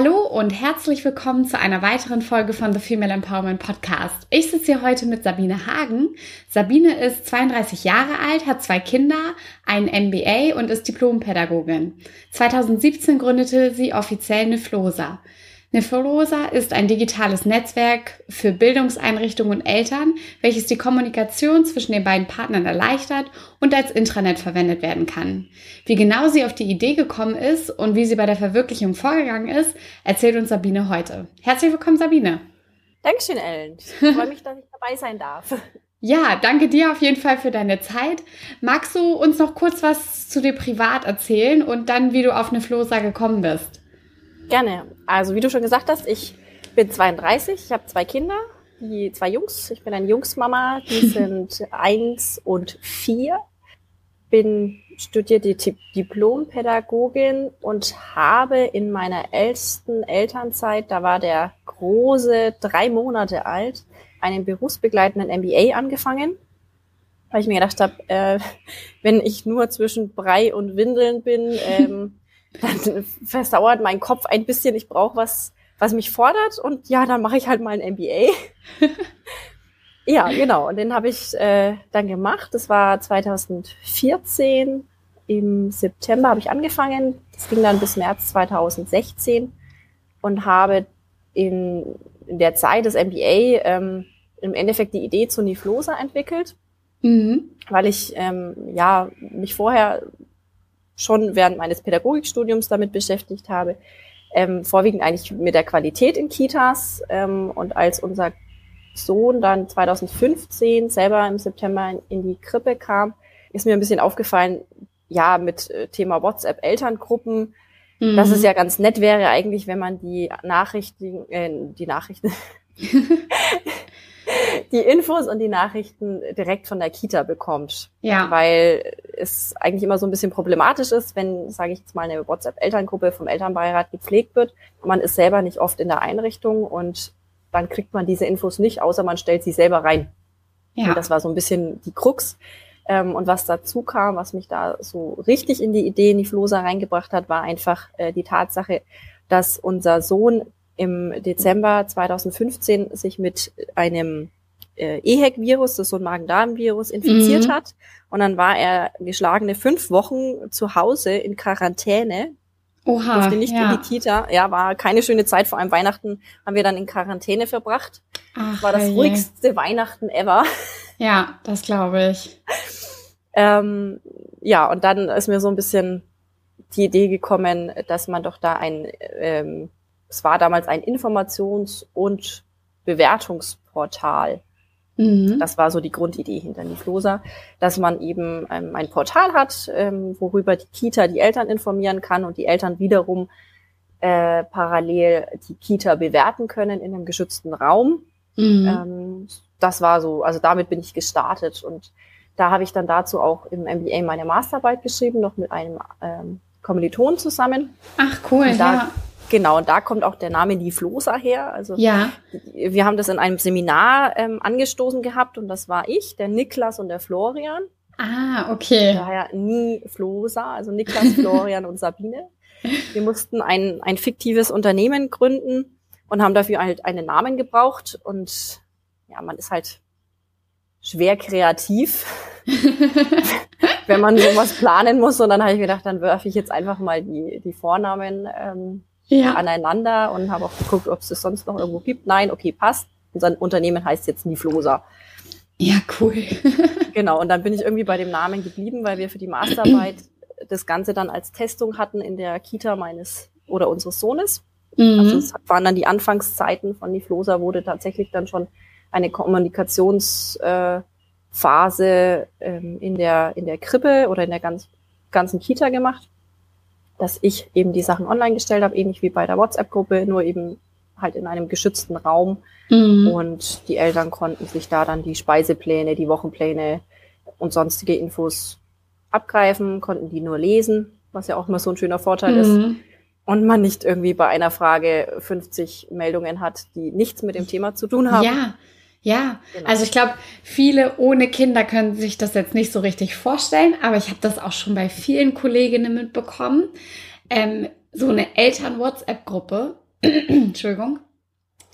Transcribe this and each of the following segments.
Hallo und herzlich willkommen zu einer weiteren Folge von The Female Empowerment Podcast. Ich sitze hier heute mit Sabine Hagen. Sabine ist 32 Jahre alt, hat zwei Kinder, ein MBA und ist Diplompädagogin. 2017 gründete sie offiziell Neflosa. Nefrosa ist ein digitales Netzwerk für Bildungseinrichtungen und Eltern, welches die Kommunikation zwischen den beiden Partnern erleichtert und als Intranet verwendet werden kann. Wie genau sie auf die Idee gekommen ist und wie sie bei der Verwirklichung vorgegangen ist, erzählt uns Sabine heute. Herzlich willkommen, Sabine. Dankeschön, Ellen. Ich freue mich, dass ich dabei sein darf. Ja, danke dir auf jeden Fall für deine Zeit. Magst du uns noch kurz was zu dir privat erzählen und dann, wie du auf Flosa gekommen bist? Gerne. Also wie du schon gesagt hast, ich bin 32, ich habe zwei Kinder, die zwei Jungs. Ich bin eine Jungsmama, die sind eins und vier. Bin studierte Diplompädagogin und habe in meiner ältesten Elternzeit, da war der große drei Monate alt, einen berufsbegleitenden MBA angefangen, weil ich mir gedacht habe, äh, wenn ich nur zwischen Brei und Windeln bin, ähm, dann versauert mein Kopf ein bisschen. Ich brauche was, was mich fordert und ja, dann mache ich halt mal ein MBA. ja, genau. Und den habe ich äh, dann gemacht. Das war 2014. Im September habe ich angefangen. Das ging dann bis März 2016 und habe in, in der Zeit des MBA ähm, im Endeffekt die Idee zu Niflosa entwickelt, mhm. weil ich ähm, ja mich vorher schon während meines Pädagogikstudiums damit beschäftigt habe, ähm, vorwiegend eigentlich mit der Qualität in Kitas. Ähm, und als unser Sohn dann 2015 selber im September in die Krippe kam, ist mir ein bisschen aufgefallen, ja, mit äh, Thema WhatsApp Elterngruppen, mhm. dass es ja ganz nett wäre eigentlich, wenn man die Nachrichten, äh, die Nachrichten, die Infos und die Nachrichten direkt von der Kita bekommt. Ja. Weil es eigentlich immer so ein bisschen problematisch ist, wenn, sage ich jetzt mal, eine WhatsApp-Elterngruppe vom Elternbeirat gepflegt wird. Man ist selber nicht oft in der Einrichtung und dann kriegt man diese Infos nicht, außer man stellt sie selber rein. Ja. Und das war so ein bisschen die Krux. Ähm, und was dazu kam, was mich da so richtig in die Idee Niflosa reingebracht hat, war einfach äh, die Tatsache, dass unser Sohn im Dezember 2015 sich mit einem äh, EHEC-Virus, das ist so ein Magen-Darm-Virus, infiziert mhm. hat. Und dann war er geschlagene fünf Wochen zu Hause in Quarantäne. Oha, durfte nicht ja. in die Kita. Ja, war keine schöne Zeit. Vor allem Weihnachten haben wir dann in Quarantäne verbracht. Ach, war das je. ruhigste Weihnachten ever. Ja, das glaube ich. ähm, ja, und dann ist mir so ein bisschen die Idee gekommen, dass man doch da ein, ähm, es war damals ein Informations- und Bewertungsportal Mhm. Das war so die Grundidee hinter Niflosa, dass man eben ähm, ein Portal hat, ähm, worüber die Kita die Eltern informieren kann und die Eltern wiederum äh, parallel die Kita bewerten können in einem geschützten Raum. Mhm. Ähm, das war so, also damit bin ich gestartet und da habe ich dann dazu auch im MBA meine Masterarbeit geschrieben, noch mit einem ähm, Kommiliton zusammen. Ach cool, da, ja. Genau, und da kommt auch der Name Niflosa her. Also ja. wir haben das in einem Seminar ähm, angestoßen gehabt und das war ich, der Niklas und der Florian. Ah, okay. Daher Niflosa, also Niklas, Florian und Sabine. Wir mussten ein, ein fiktives Unternehmen gründen und haben dafür halt einen Namen gebraucht und ja, man ist halt schwer kreativ, wenn man sowas planen muss. Und dann habe ich gedacht, dann werfe ich jetzt einfach mal die, die Vornamen ähm, ja. aneinander und habe auch geguckt, ob es es sonst noch irgendwo gibt. Nein, okay, passt. Unser Unternehmen heißt jetzt Niflosa. Ja, cool. genau, und dann bin ich irgendwie bei dem Namen geblieben, weil wir für die Masterarbeit das Ganze dann als Testung hatten in der Kita meines oder unseres Sohnes. Mhm. Also es waren dann die Anfangszeiten von Niflosa, wurde tatsächlich dann schon eine Kommunikationsphase äh, ähm, in, der, in der Krippe oder in der ganz, ganzen Kita gemacht dass ich eben die Sachen online gestellt habe, ähnlich wie bei der WhatsApp-Gruppe, nur eben halt in einem geschützten Raum. Mhm. Und die Eltern konnten sich da dann die Speisepläne, die Wochenpläne und sonstige Infos abgreifen, konnten die nur lesen, was ja auch immer so ein schöner Vorteil mhm. ist. und man nicht irgendwie bei einer Frage 50 Meldungen hat, die nichts mit dem Thema zu tun haben. Ja, ja. Genau. Also ich glaube, viele ohne Kinder können sich das jetzt nicht so richtig vorstellen, aber ich habe das auch schon bei vielen Kolleginnen mitbekommen. Ähm, so eine Eltern-WhatsApp-Gruppe, Entschuldigung,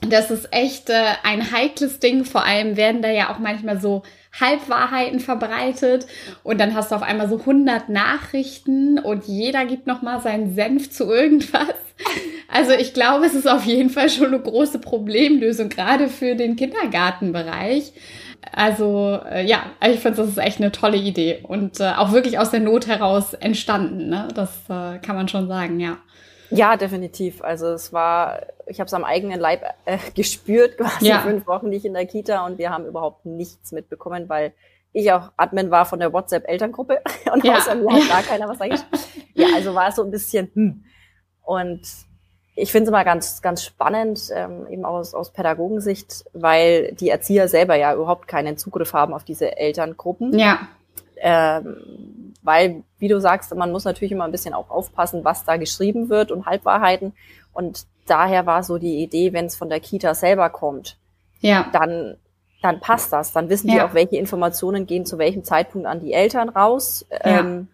das ist echt äh, ein heikles Ding. Vor allem werden da ja auch manchmal so Halbwahrheiten verbreitet und dann hast du auf einmal so 100 Nachrichten und jeder gibt noch mal seinen Senf zu irgendwas. Also ich glaube, es ist auf jeden Fall schon eine große Problemlösung, gerade für den Kindergartenbereich. Also äh, ja, ich finde, das ist echt eine tolle Idee und äh, auch wirklich aus der Not heraus entstanden. Ne? Das äh, kann man schon sagen, ja. Ja, definitiv. Also es war, ich habe es am eigenen Leib äh, gespürt, quasi ja. fünf Wochen nicht in der Kita und wir haben überhaupt nichts mitbekommen, weil ich auch Admin war von der WhatsApp-Elterngruppe und ja. außer mir hat gar keiner was eigentlich. Ja, also war es so ein bisschen, hm. Und ich finde es immer ganz, ganz spannend, ähm, eben aus, aus Pädagogensicht, weil die Erzieher selber ja überhaupt keinen Zugriff haben auf diese Elterngruppen. Ja. Ähm, weil, wie du sagst, man muss natürlich immer ein bisschen auch aufpassen, was da geschrieben wird und Halbwahrheiten. Und daher war so die Idee, wenn es von der Kita selber kommt, ja. dann, dann passt das. Dann wissen ja. die auch, welche Informationen gehen zu welchem Zeitpunkt an die Eltern raus ja. ähm,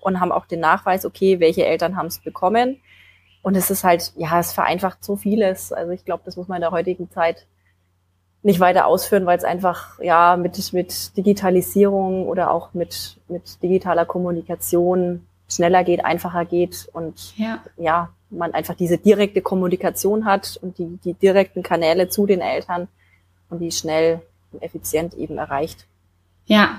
und haben auch den Nachweis, okay, welche Eltern haben es bekommen. Und es ist halt, ja, es vereinfacht so vieles. Also ich glaube, das muss man in der heutigen Zeit nicht weiter ausführen, weil es einfach ja mit, mit Digitalisierung oder auch mit, mit digitaler Kommunikation schneller geht, einfacher geht und ja. ja, man einfach diese direkte Kommunikation hat und die, die direkten Kanäle zu den Eltern und die schnell und effizient eben erreicht. Ja,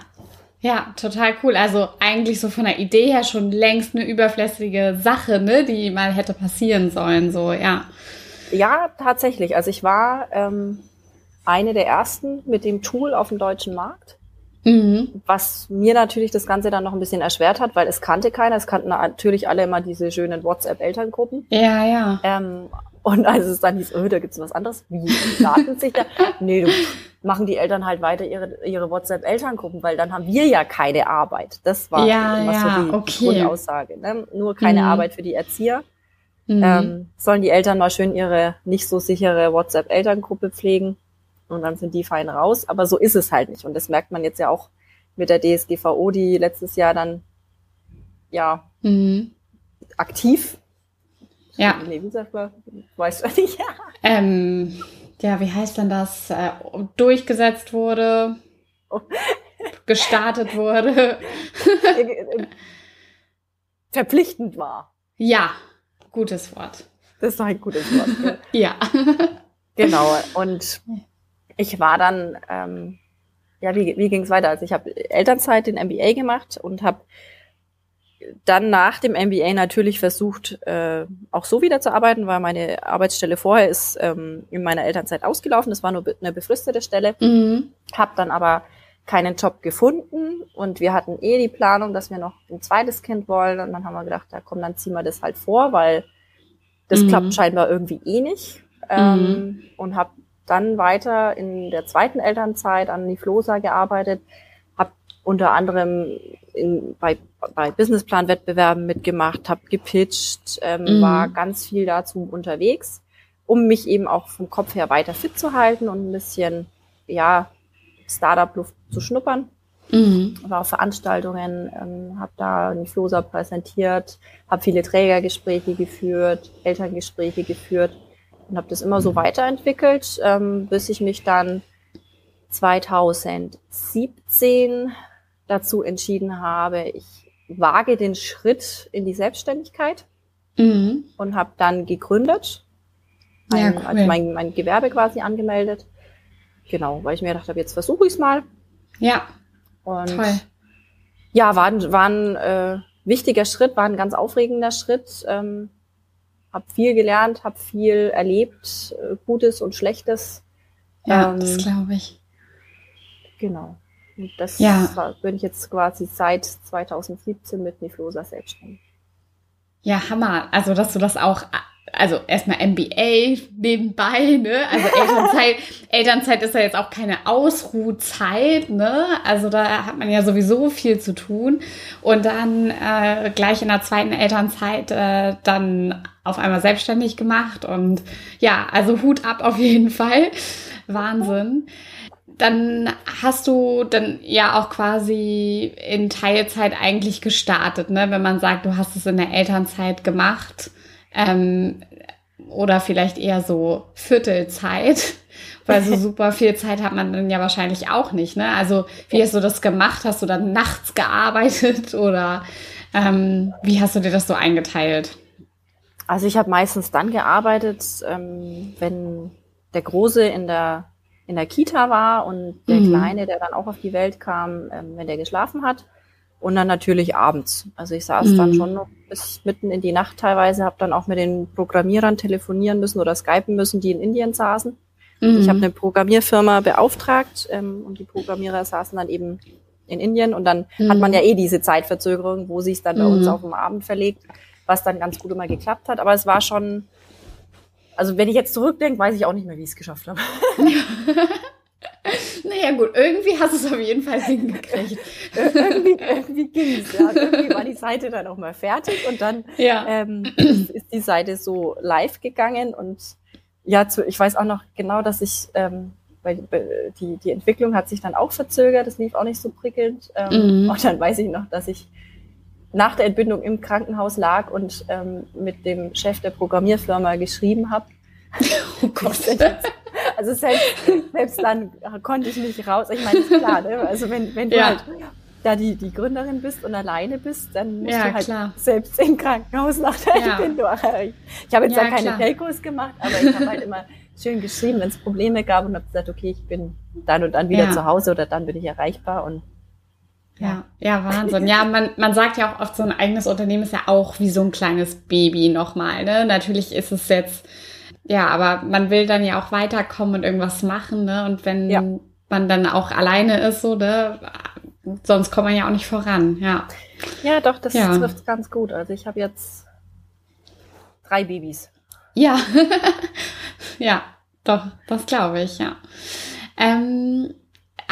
ja, total cool. Also eigentlich so von der Idee her schon längst eine überflüssige Sache, ne, die mal hätte passieren sollen, so, ja. Ja, tatsächlich. Also ich war ähm, eine der ersten mit dem Tool auf dem deutschen Markt. Mhm. Was mir natürlich das Ganze dann noch ein bisschen erschwert hat, weil es kannte keiner. Es kannten natürlich alle immer diese schönen WhatsApp-Elterngruppen. Ja, ja. Ähm, und als es dann hieß, oh, da gibt's was anderes, wie laden sich da? Nee, du, machen die Eltern halt weiter ihre, ihre WhatsApp-Elterngruppen, weil dann haben wir ja keine Arbeit. Das war ja, immer ja, so die okay. Grundaussage. Ne? Nur keine mhm. Arbeit für die Erzieher. Mhm. Ähm, sollen die Eltern mal schön ihre nicht so sichere WhatsApp-Elterngruppe pflegen und dann sind die fein raus. Aber so ist es halt nicht. Und das merkt man jetzt ja auch mit der DSGVO, die letztes Jahr dann ja mhm. aktiv. Ja. Nee, wie sagt man? Weißt du nicht? ähm, ja, wie heißt denn das? Äh, durchgesetzt wurde, oh. gestartet wurde. Verpflichtend war. Ja, gutes Wort. Das ist doch ein gutes Wort. Ja. genau. Und ich war dann, ähm, ja, wie, wie ging es weiter? Also ich habe Elternzeit, den MBA gemacht und habe dann nach dem MBA natürlich versucht, äh, auch so wieder zu arbeiten, weil meine Arbeitsstelle vorher ist ähm, in meiner Elternzeit ausgelaufen. Das war nur eine befristete Stelle. Mhm. Habe dann aber keinen Job gefunden und wir hatten eh die Planung, dass wir noch ein zweites Kind wollen. Und dann haben wir gedacht, da komm, dann ziehen wir das halt vor, weil das mhm. klappt scheinbar irgendwie eh nicht. Ähm, mhm. Und habe dann weiter in der zweiten Elternzeit an die Flosa gearbeitet, habe unter anderem in, bei, bei Businessplan-Wettbewerben mitgemacht, habe gepitcht, ähm, mhm. war ganz viel dazu unterwegs, um mich eben auch vom Kopf her weiter fit zu halten und ein bisschen, ja, Startup-Luft zu schnuppern. Mhm. War auf Veranstaltungen, ähm, habe da die Flosa präsentiert, habe viele Trägergespräche geführt, Elterngespräche geführt und habe das immer so weiterentwickelt, ähm, bis ich mich dann 2017 dazu entschieden habe, ich wage den Schritt in die Selbstständigkeit mhm. und habe dann gegründet, ein, ja, cool. also mein, mein Gewerbe quasi angemeldet. Genau, weil ich mir gedacht habe, jetzt versuche ich es mal. Ja. Und Toll. ja, war, war ein äh, wichtiger Schritt, war ein ganz aufregender Schritt. Ähm, habe viel gelernt, habe viel erlebt, äh, Gutes und Schlechtes. Ja, ähm, das glaube ich. Genau. Und das ja. war, bin ich jetzt quasi seit 2017 mit Niflosa selbstständig. Ja, Hammer. Also, dass du das auch also erstmal MBA nebenbei, ne? Also Elternzeit, Elternzeit ist ja jetzt auch keine Ausruhzeit, ne? Also da hat man ja sowieso viel zu tun. Und dann äh, gleich in der zweiten Elternzeit äh, dann auf einmal selbstständig gemacht. Und ja, also Hut ab auf jeden Fall. Wahnsinn dann hast du dann ja auch quasi in Teilzeit eigentlich gestartet, ne? Wenn man sagt, du hast es in der Elternzeit gemacht ähm, oder vielleicht eher so Viertelzeit, weil so super viel Zeit hat man dann ja wahrscheinlich auch nicht, ne? Also wie hast du das gemacht? Hast du dann nachts gearbeitet oder ähm, wie hast du dir das so eingeteilt? Also ich habe meistens dann gearbeitet, ähm, wenn der Große in der in der Kita war und der mhm. Kleine, der dann auch auf die Welt kam, ähm, wenn der geschlafen hat. Und dann natürlich abends. Also ich saß mhm. dann schon noch bis mitten in die Nacht teilweise, habe dann auch mit den Programmierern telefonieren müssen oder skypen müssen, die in Indien saßen. Mhm. Ich habe eine Programmierfirma beauftragt ähm, und die Programmierer saßen dann eben in Indien und dann mhm. hat man ja eh diese Zeitverzögerung, wo sich dann bei uns mhm. auf dem Abend verlegt, was dann ganz gut immer geklappt hat. Aber es war schon, also wenn ich jetzt zurückdenke, weiß ich auch nicht mehr, wie ich es geschafft habe. naja gut, irgendwie hast du es auf jeden Fall hingekriegt. irgendwie irgendwie ging es. Ja. Irgendwie war die Seite dann auch mal fertig und dann ja. ähm, ist, die Seite so live gegangen und ja, zu, ich weiß auch noch genau, dass ich, ähm, weil die, die Entwicklung hat sich dann auch verzögert, das lief auch nicht so prickelnd. Ähm, mhm. Und dann weiß ich noch, dass ich nach der Entbindung im Krankenhaus lag und ähm, mit dem Chef der Programmierfirma geschrieben habe. Oh Gott. Also selbst, selbst dann konnte ich nicht raus. Ich meine, ist klar, ne? also wenn, wenn du ja. halt da die, die Gründerin bist und alleine bist, dann musst ja, du halt klar. selbst im Krankenhaus nach der ja. Ich habe jetzt ja, keine Telcos gemacht, aber ich habe halt immer schön geschrieben, wenn es Probleme gab und habe gesagt, okay, ich bin dann und dann wieder ja. zu Hause oder dann bin ich erreichbar und ja, ja, Wahnsinn. Ja, man, man sagt ja auch oft, so ein eigenes Unternehmen ist ja auch wie so ein kleines Baby nochmal. Ne? Natürlich ist es jetzt, ja, aber man will dann ja auch weiterkommen und irgendwas machen. Ne? Und wenn ja. man dann auch alleine ist, so, ne? sonst kommt man ja auch nicht voran. Ja, ja doch, das ja. trifft ganz gut. Also ich habe jetzt drei Babys. Ja, ja, doch, das glaube ich, ja. Ähm,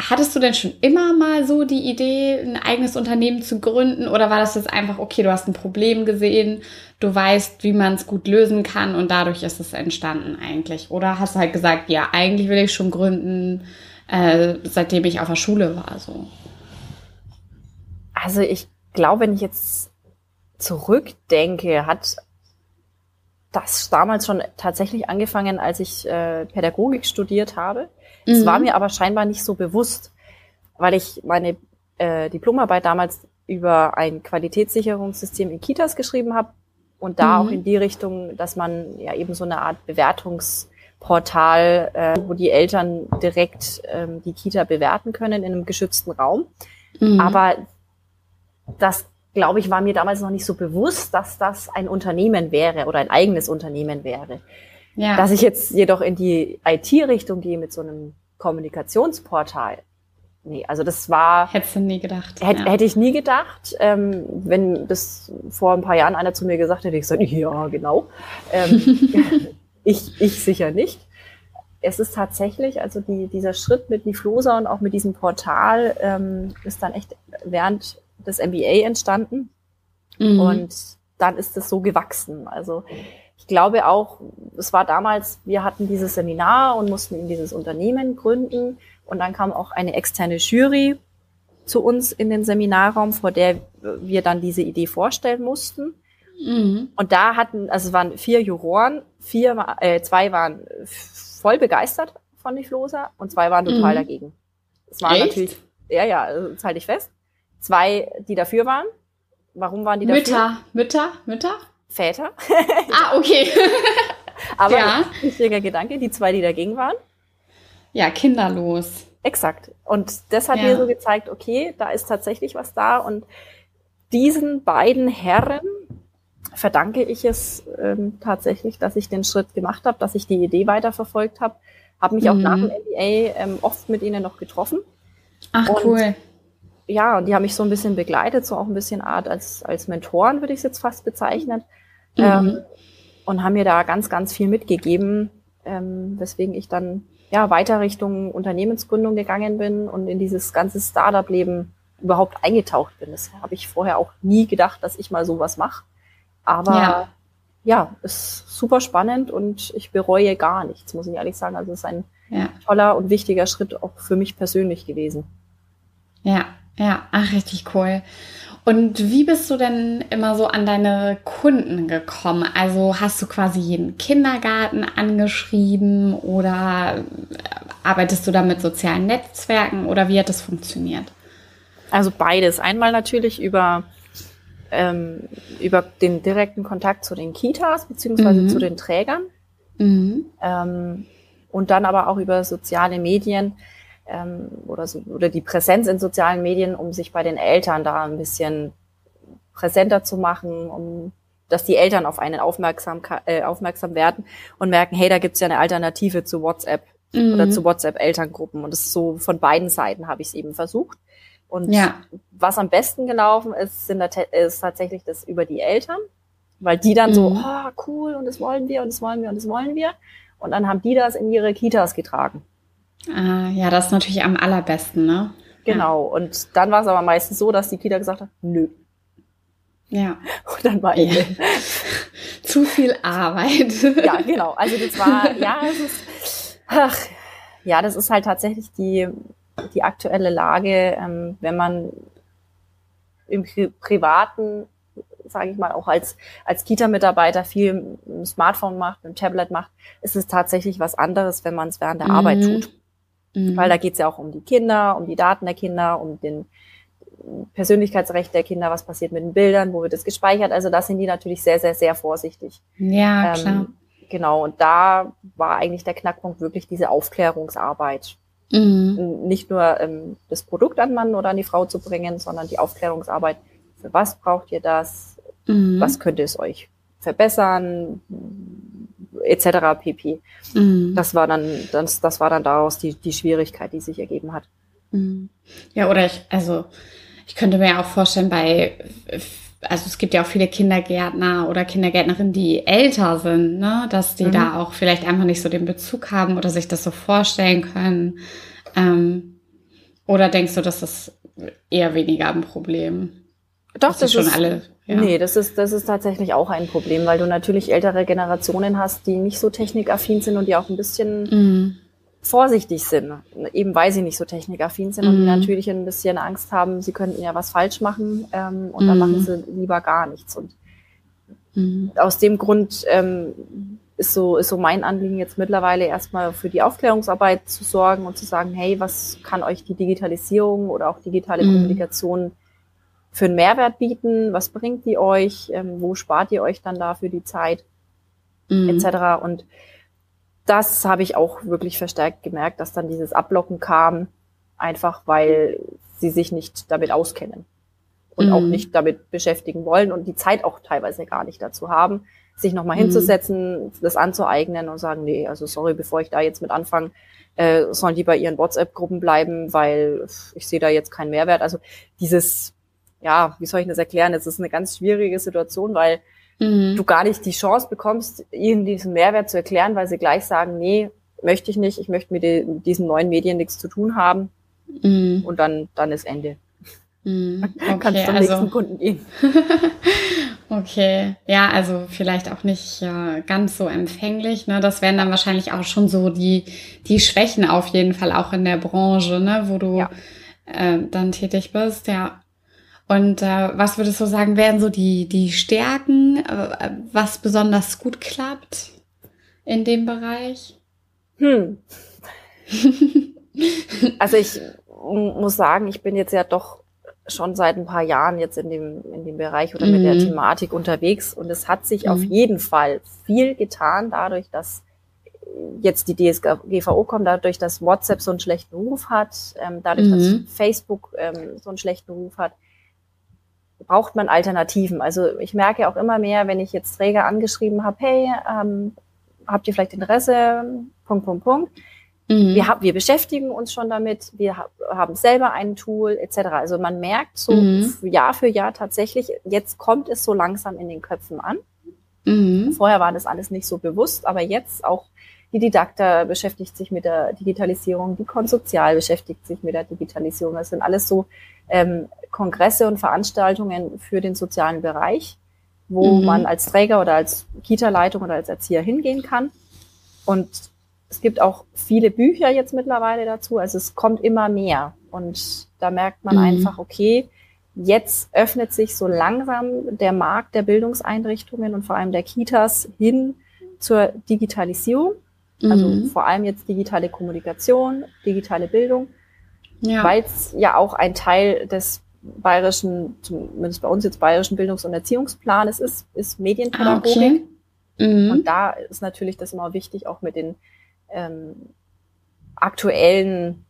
Hattest du denn schon immer mal so die Idee, ein eigenes Unternehmen zu gründen? Oder war das jetzt einfach, okay, du hast ein Problem gesehen, du weißt, wie man es gut lösen kann und dadurch ist es entstanden eigentlich? Oder hast du halt gesagt, ja, eigentlich will ich schon gründen, äh, seitdem ich auf der Schule war? So? Also ich glaube, wenn ich jetzt zurückdenke, hat das damals schon tatsächlich angefangen, als ich äh, Pädagogik studiert habe. Es mhm. war mir aber scheinbar nicht so bewusst, weil ich meine äh, Diplomarbeit damals über ein Qualitätssicherungssystem in Kitas geschrieben habe und da mhm. auch in die Richtung, dass man ja eben so eine Art Bewertungsportal, äh, wo die Eltern direkt ähm, die Kita bewerten können in einem geschützten Raum. Mhm. Aber das, glaube ich, war mir damals noch nicht so bewusst, dass das ein Unternehmen wäre oder ein eigenes Unternehmen wäre. Ja. Dass ich jetzt jedoch in die IT-Richtung gehe mit so einem Kommunikationsportal. Nee, also das war. Hättest du nie gedacht. Hätte, ja. hätte ich nie gedacht. Ähm, wenn das vor ein paar Jahren einer zu mir gesagt hätte, ich gesagt, ja, genau. Ähm, ich, ich sicher nicht. Es ist tatsächlich, also die, dieser Schritt mit Niflosa und auch mit diesem Portal ähm, ist dann echt während des MBA entstanden. Mhm. Und dann ist es so gewachsen. Also ich glaube auch, es war damals, wir hatten dieses Seminar und mussten in dieses Unternehmen gründen. Und dann kam auch eine externe Jury zu uns in den Seminarraum, vor der wir dann diese Idee vorstellen mussten. Mhm. Und da hatten, also es waren vier Juroren, vier, äh, zwei waren voll begeistert von Niflosa und zwei waren total mhm. dagegen. Es waren Echt? natürlich, ja, ja, also das halte ich fest. Zwei, die dafür waren. Warum waren die dafür? Mütter, Mütter, Mütter? Väter. ah, okay. Aber ja. wichtiger Gedanke, die zwei, die dagegen waren. Ja, kinderlos. Exakt. Und das hat ja. mir so gezeigt, okay, da ist tatsächlich was da. Und diesen beiden Herren verdanke ich es ähm, tatsächlich, dass ich den Schritt gemacht habe, dass ich die Idee weiterverfolgt habe. Habe mich mhm. auch nach dem MBA ähm, oft mit ihnen noch getroffen. Ach, und cool ja, und die haben mich so ein bisschen begleitet, so auch ein bisschen Art als, als Mentoren, würde ich es jetzt fast bezeichnen. Mhm. Ähm, und haben mir da ganz, ganz viel mitgegeben, ähm, weswegen ich dann ja weiter Richtung Unternehmensgründung gegangen bin und in dieses ganze Startup-Leben überhaupt eingetaucht bin. Das habe ich vorher auch nie gedacht, dass ich mal sowas mache. Aber ja. ja, ist super spannend und ich bereue gar nichts, muss ich ehrlich sagen. Also es ist ein ja. toller und wichtiger Schritt auch für mich persönlich gewesen. Ja, ja, ach, richtig cool. Und wie bist du denn immer so an deine Kunden gekommen? Also hast du quasi jeden Kindergarten angeschrieben oder arbeitest du da mit sozialen Netzwerken oder wie hat das funktioniert? Also beides. Einmal natürlich über, ähm, über den direkten Kontakt zu den Kitas beziehungsweise mhm. zu den Trägern. Mhm. Ähm, und dann aber auch über soziale Medien ähm, oder, so, oder die Präsenz in sozialen Medien, um sich bei den Eltern da ein bisschen präsenter zu machen, um dass die Eltern auf einen aufmerksam, äh, aufmerksam werden und merken, hey, da gibt's ja eine Alternative zu WhatsApp mhm. oder zu WhatsApp-Elterngruppen. Und das ist so von beiden Seiten habe ich es eben versucht. Und ja. was am besten gelaufen ist, sind ist tatsächlich das über die Eltern, weil die dann mhm. so, oh, cool, und das wollen wir, und das wollen wir, und das wollen wir. Und dann haben die das in ihre Kitas getragen. Ah, ja, das ist natürlich am allerbesten, ne? Genau. Ja. Und dann war es aber meistens so, dass die Kita gesagt hat, nö. Ja. Und dann war Ende. Ja. Zu viel Arbeit. ja, genau. Also das war, ja, es ist, ach, ja, das ist halt tatsächlich die, die aktuelle Lage, ähm, wenn man im Pri Privaten, sage ich mal, auch als, als Kita-Mitarbeiter viel im Smartphone macht, im Tablet macht, ist es tatsächlich was anderes, wenn man es während der mhm. Arbeit tut. Mhm. Weil da geht es ja auch um die Kinder, um die Daten der Kinder, um den Persönlichkeitsrecht der Kinder, was passiert mit den Bildern, wo wird es gespeichert. Also da sind die natürlich sehr, sehr, sehr vorsichtig. Ja, ähm, klar. Genau, und da war eigentlich der Knackpunkt wirklich diese Aufklärungsarbeit. Mhm. Nicht nur ähm, das Produkt an Mann oder an die Frau zu bringen, sondern die Aufklärungsarbeit. Für was braucht ihr das? Mhm. Was könnte es euch verbessern? Etc. pp. Mhm. Das war dann, das, das war dann daraus die, die Schwierigkeit, die sich ergeben hat. Mhm. Ja, oder ich, also ich könnte mir auch vorstellen, bei, also es gibt ja auch viele Kindergärtner oder Kindergärtnerinnen, die älter sind, ne, dass die mhm. da auch vielleicht einfach nicht so den Bezug haben oder sich das so vorstellen können. Ähm, oder denkst du, dass das eher weniger ein Problem? Doch, das, das schon ist, alle ja. Nee, das ist, das ist tatsächlich auch ein Problem, weil du natürlich ältere Generationen hast, die nicht so technikaffin sind und die auch ein bisschen mhm. vorsichtig sind, eben weil sie nicht so technikaffin sind mhm. und die natürlich ein bisschen Angst haben, sie könnten ja was falsch machen ähm, und mhm. dann machen sie lieber gar nichts. Und mhm. aus dem Grund ähm, ist so, ist so mein Anliegen jetzt mittlerweile erstmal für die Aufklärungsarbeit zu sorgen und zu sagen, hey, was kann euch die Digitalisierung oder auch digitale mhm. Kommunikation für einen Mehrwert bieten? Was bringt die euch? Ähm, wo spart ihr euch dann dafür die Zeit? Mhm. Etc. Und das habe ich auch wirklich verstärkt gemerkt, dass dann dieses Ablocken kam, einfach weil sie sich nicht damit auskennen und mhm. auch nicht damit beschäftigen wollen und die Zeit auch teilweise gar nicht dazu haben, sich nochmal mhm. hinzusetzen, das anzueignen und sagen, nee, also sorry, bevor ich da jetzt mit anfange, äh, sollen die bei ihren WhatsApp-Gruppen bleiben, weil ich sehe da jetzt keinen Mehrwert. Also dieses ja, wie soll ich das erklären? Es ist eine ganz schwierige Situation, weil mhm. du gar nicht die Chance bekommst, ihnen diesen Mehrwert zu erklären, weil sie gleich sagen, nee, möchte ich nicht, ich möchte mit, diesen neuen Medien nichts zu tun haben. Mhm. Und dann, dann ist Ende. Mhm. Okay, Kannst zum also, nächsten Kunden gehen. okay, ja, also vielleicht auch nicht äh, ganz so empfänglich. Ne? Das wären dann wahrscheinlich auch schon so die, die Schwächen auf jeden Fall auch in der Branche, ne? wo du ja. äh, dann tätig bist. Ja, und äh, was würdest du sagen, wären so die, die Stärken, äh, was besonders gut klappt in dem Bereich? Hm. also ich muss sagen, ich bin jetzt ja doch schon seit ein paar Jahren jetzt in dem, in dem Bereich oder mit der mhm. Thematik unterwegs und es hat sich mhm. auf jeden Fall viel getan dadurch, dass jetzt die DSGVO kommt, dadurch, dass WhatsApp so einen schlechten Ruf hat, ähm, dadurch, mhm. dass Facebook ähm, so einen schlechten Ruf hat, braucht man Alternativen. Also ich merke auch immer mehr, wenn ich jetzt Träger angeschrieben habe, hey, ähm, habt ihr vielleicht Interesse? Punkt, Punkt, Punkt. Mhm. Wir, hab, wir beschäftigen uns schon damit, wir ha haben selber ein Tool etc. Also man merkt so mhm. Jahr für Jahr tatsächlich, jetzt kommt es so langsam in den Köpfen an. Mhm. Vorher war das alles nicht so bewusst, aber jetzt auch die Didakta beschäftigt sich mit der Digitalisierung, die Konsozial beschäftigt sich mit der Digitalisierung. Das sind alles so ähm, Kongresse und Veranstaltungen für den sozialen Bereich, wo mhm. man als Träger oder als Kita-Leitung oder als Erzieher hingehen kann. Und es gibt auch viele Bücher jetzt mittlerweile dazu. Also es kommt immer mehr. Und da merkt man mhm. einfach, okay, jetzt öffnet sich so langsam der Markt der Bildungseinrichtungen und vor allem der Kitas hin zur Digitalisierung. Also mhm. vor allem jetzt digitale Kommunikation, digitale Bildung, ja. weil es ja auch ein Teil des bayerischen, zumindest bei uns jetzt bayerischen Bildungs- und Erziehungsplanes ist, ist Medienpädagogik. Ah, okay. mhm. Und da ist natürlich das immer wichtig, auch mit den ähm, aktuellen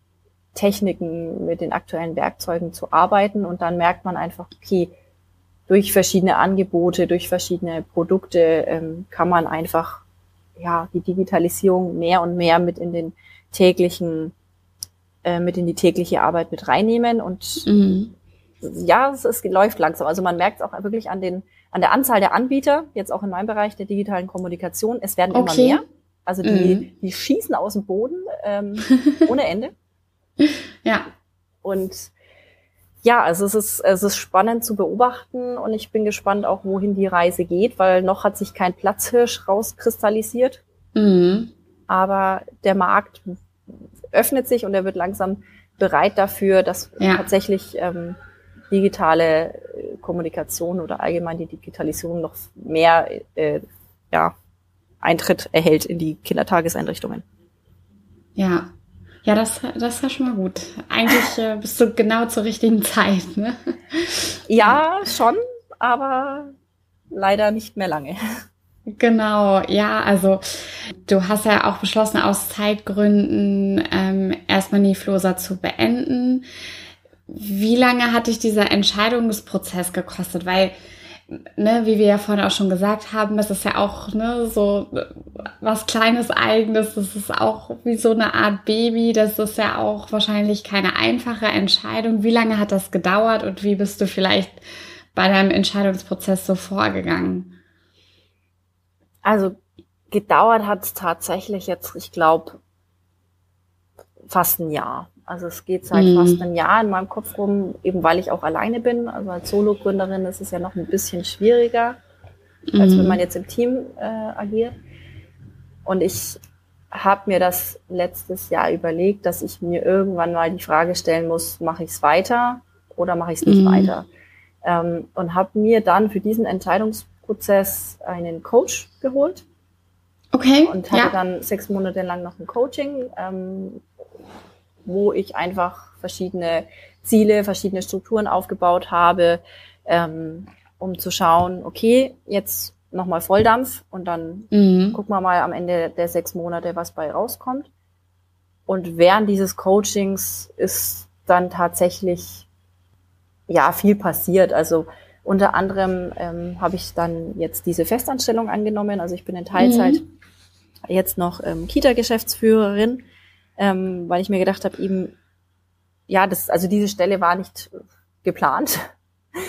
Techniken, mit den aktuellen Werkzeugen zu arbeiten. Und dann merkt man einfach, okay, durch verschiedene Angebote, durch verschiedene Produkte ähm, kann man einfach ja die Digitalisierung mehr und mehr mit in den täglichen, äh, mit in die tägliche Arbeit mit reinnehmen. Und mhm. Ja, es, es läuft langsam. Also man merkt es auch wirklich an den an der Anzahl der Anbieter, jetzt auch in meinem Bereich der digitalen Kommunikation. Es werden okay. immer mehr. Also die, mhm. die schießen aus dem Boden ähm, ohne Ende. Ja. Und ja, also es ist, es ist spannend zu beobachten und ich bin gespannt auch, wohin die Reise geht, weil noch hat sich kein Platzhirsch rauskristallisiert. Mhm. Aber der Markt öffnet sich und er wird langsam bereit dafür, dass ja. tatsächlich ähm, digitale äh, Kommunikation oder allgemein die Digitalisierung noch mehr äh, ja, Eintritt erhält in die Kindertageseinrichtungen. Ja, ja, das, das war schon mal gut. Eigentlich äh, bist du genau zur richtigen Zeit, ne? Ja, schon, aber leider nicht mehr lange. Genau, ja, also du hast ja auch beschlossen, aus Zeitgründen ähm, erstmal Niflosa zu beenden. Wie lange hat dich dieser Entscheidungsprozess gekostet? Weil ne, wie wir ja vorhin auch schon gesagt haben, es ist ja auch ne, so was kleines eigenes, das ist auch wie so eine Art Baby, das ist ja auch wahrscheinlich keine einfache Entscheidung. Wie lange hat das gedauert und wie bist du vielleicht bei deinem Entscheidungsprozess so vorgegangen? Also gedauert hat es tatsächlich jetzt, ich glaube, fast ein Jahr. Also es geht seit mhm. fast einem Jahr in meinem Kopf rum, eben weil ich auch alleine bin. Also als Solo-Gründerin ist es ja noch ein bisschen schwieriger, mhm. als wenn mhm. man jetzt im Team äh, agiert. Und ich habe mir das letztes Jahr überlegt, dass ich mir irgendwann mal die Frage stellen muss, mache ich es weiter oder mache ich es nicht mhm. weiter? Ähm, und habe mir dann für diesen Entscheidungsprozess einen Coach geholt. Okay. Und hatte ja. dann sechs Monate lang noch ein Coaching, ähm, wo ich einfach verschiedene Ziele, verschiedene Strukturen aufgebaut habe, ähm, um zu schauen, okay, jetzt nochmal Volldampf und dann mhm. gucken wir mal am Ende der sechs Monate, was bei rauskommt. Und während dieses Coachings ist dann tatsächlich ja viel passiert. Also unter anderem ähm, habe ich dann jetzt diese Festanstellung angenommen. Also ich bin in Teilzeit mhm. jetzt noch ähm, Kita-Geschäftsführerin ähm, weil ich mir gedacht habe, eben, ja, das, also diese Stelle war nicht geplant.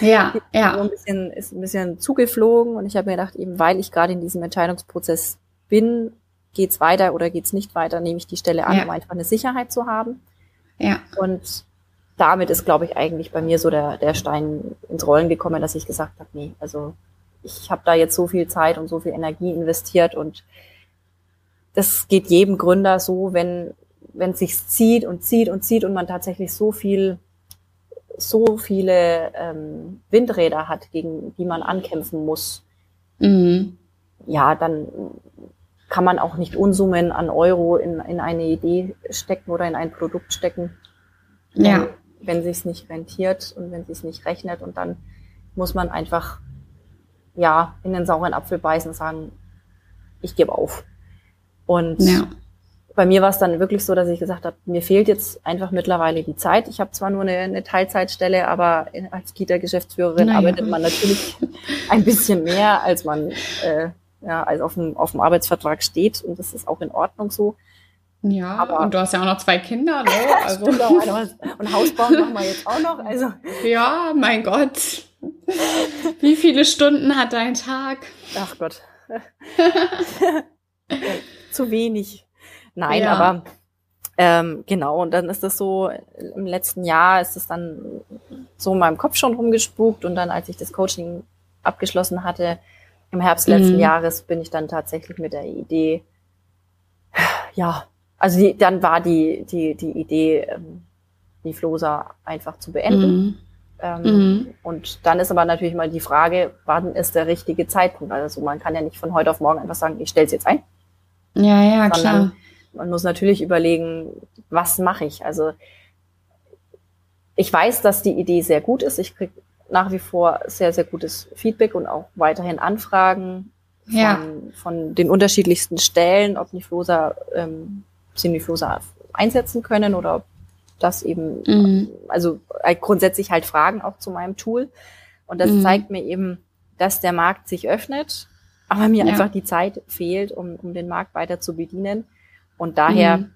Ja, ja. Ein bisschen, ist ein bisschen zugeflogen und ich habe mir gedacht, eben weil ich gerade in diesem Entscheidungsprozess bin, geht's weiter oder geht's nicht weiter, nehme ich die Stelle an, ja. um einfach eine Sicherheit zu haben. Ja. Und damit ist, glaube ich, eigentlich bei mir so der, der Stein ins Rollen gekommen, dass ich gesagt habe, nee, also ich habe da jetzt so viel Zeit und so viel Energie investiert und das geht jedem Gründer so, wenn wenn es sich zieht und zieht und zieht und man tatsächlich so viel, so viele ähm, Windräder hat, gegen die man ankämpfen muss, mhm. ja, dann kann man auch nicht Unsummen an Euro in, in eine Idee stecken oder in ein Produkt stecken, ja. wenn, wenn sich's nicht rentiert und wenn sich's nicht rechnet und dann muss man einfach ja in den sauren Apfel beißen und sagen, ich gebe auf. Und ja bei mir war es dann wirklich so, dass ich gesagt habe, mir fehlt jetzt einfach mittlerweile die Zeit. Ich habe zwar nur eine, eine Teilzeitstelle, aber als Kita-Geschäftsführerin naja. arbeitet man natürlich ein bisschen mehr, als man äh, ja, als auf dem, auf dem Arbeitsvertrag steht. Und das ist auch in Ordnung so. Ja, aber und du hast ja auch noch zwei Kinder, ne? Also. und Haus bauen machen wir jetzt auch noch. Also. Ja, mein Gott. Wie viele Stunden hat dein Tag? Ach Gott. zu wenig. Nein, Ja. aber ähm, genau, und dann ist das so, im letzten Jahr ist es dann so in meinem Kopf schon rumgespukt und dann, als ich das Coaching abgeschlossen hatte, im Herbst letzten Mhm. Jahres bin ich dann tatsächlich mit der Idee, ja, also die, dann war die, die, die Idee, ähm, die Flosa einfach zu beenden. Mhm. Ähm, Mhm. Und dann ist aber natürlich mal die Frage, wann ist der richtige Zeitpunkt? Also man kann ja nicht von heute auf morgen einfach sagen, ich stelle es jetzt ein. Ja, ja, klar. Man muss natürlich überlegen, was mache ich? Also ich weiß, dass die Idee sehr gut ist. Ich kriege nach wie vor sehr, sehr gutes Feedback und auch weiterhin Anfragen von, Ja. von den unterschiedlichsten Stellen, ob Niflosa, ähm, sie Niflosa einsetzen können oder ob das eben, Mhm. also äh, grundsätzlich halt Fragen auch zu meinem Tool. Und das Mhm. zeigt mir eben, dass der Markt sich öffnet, aber mir Ja. einfach die Zeit fehlt, um, um den Markt weiter zu bedienen. Und daher Mhm.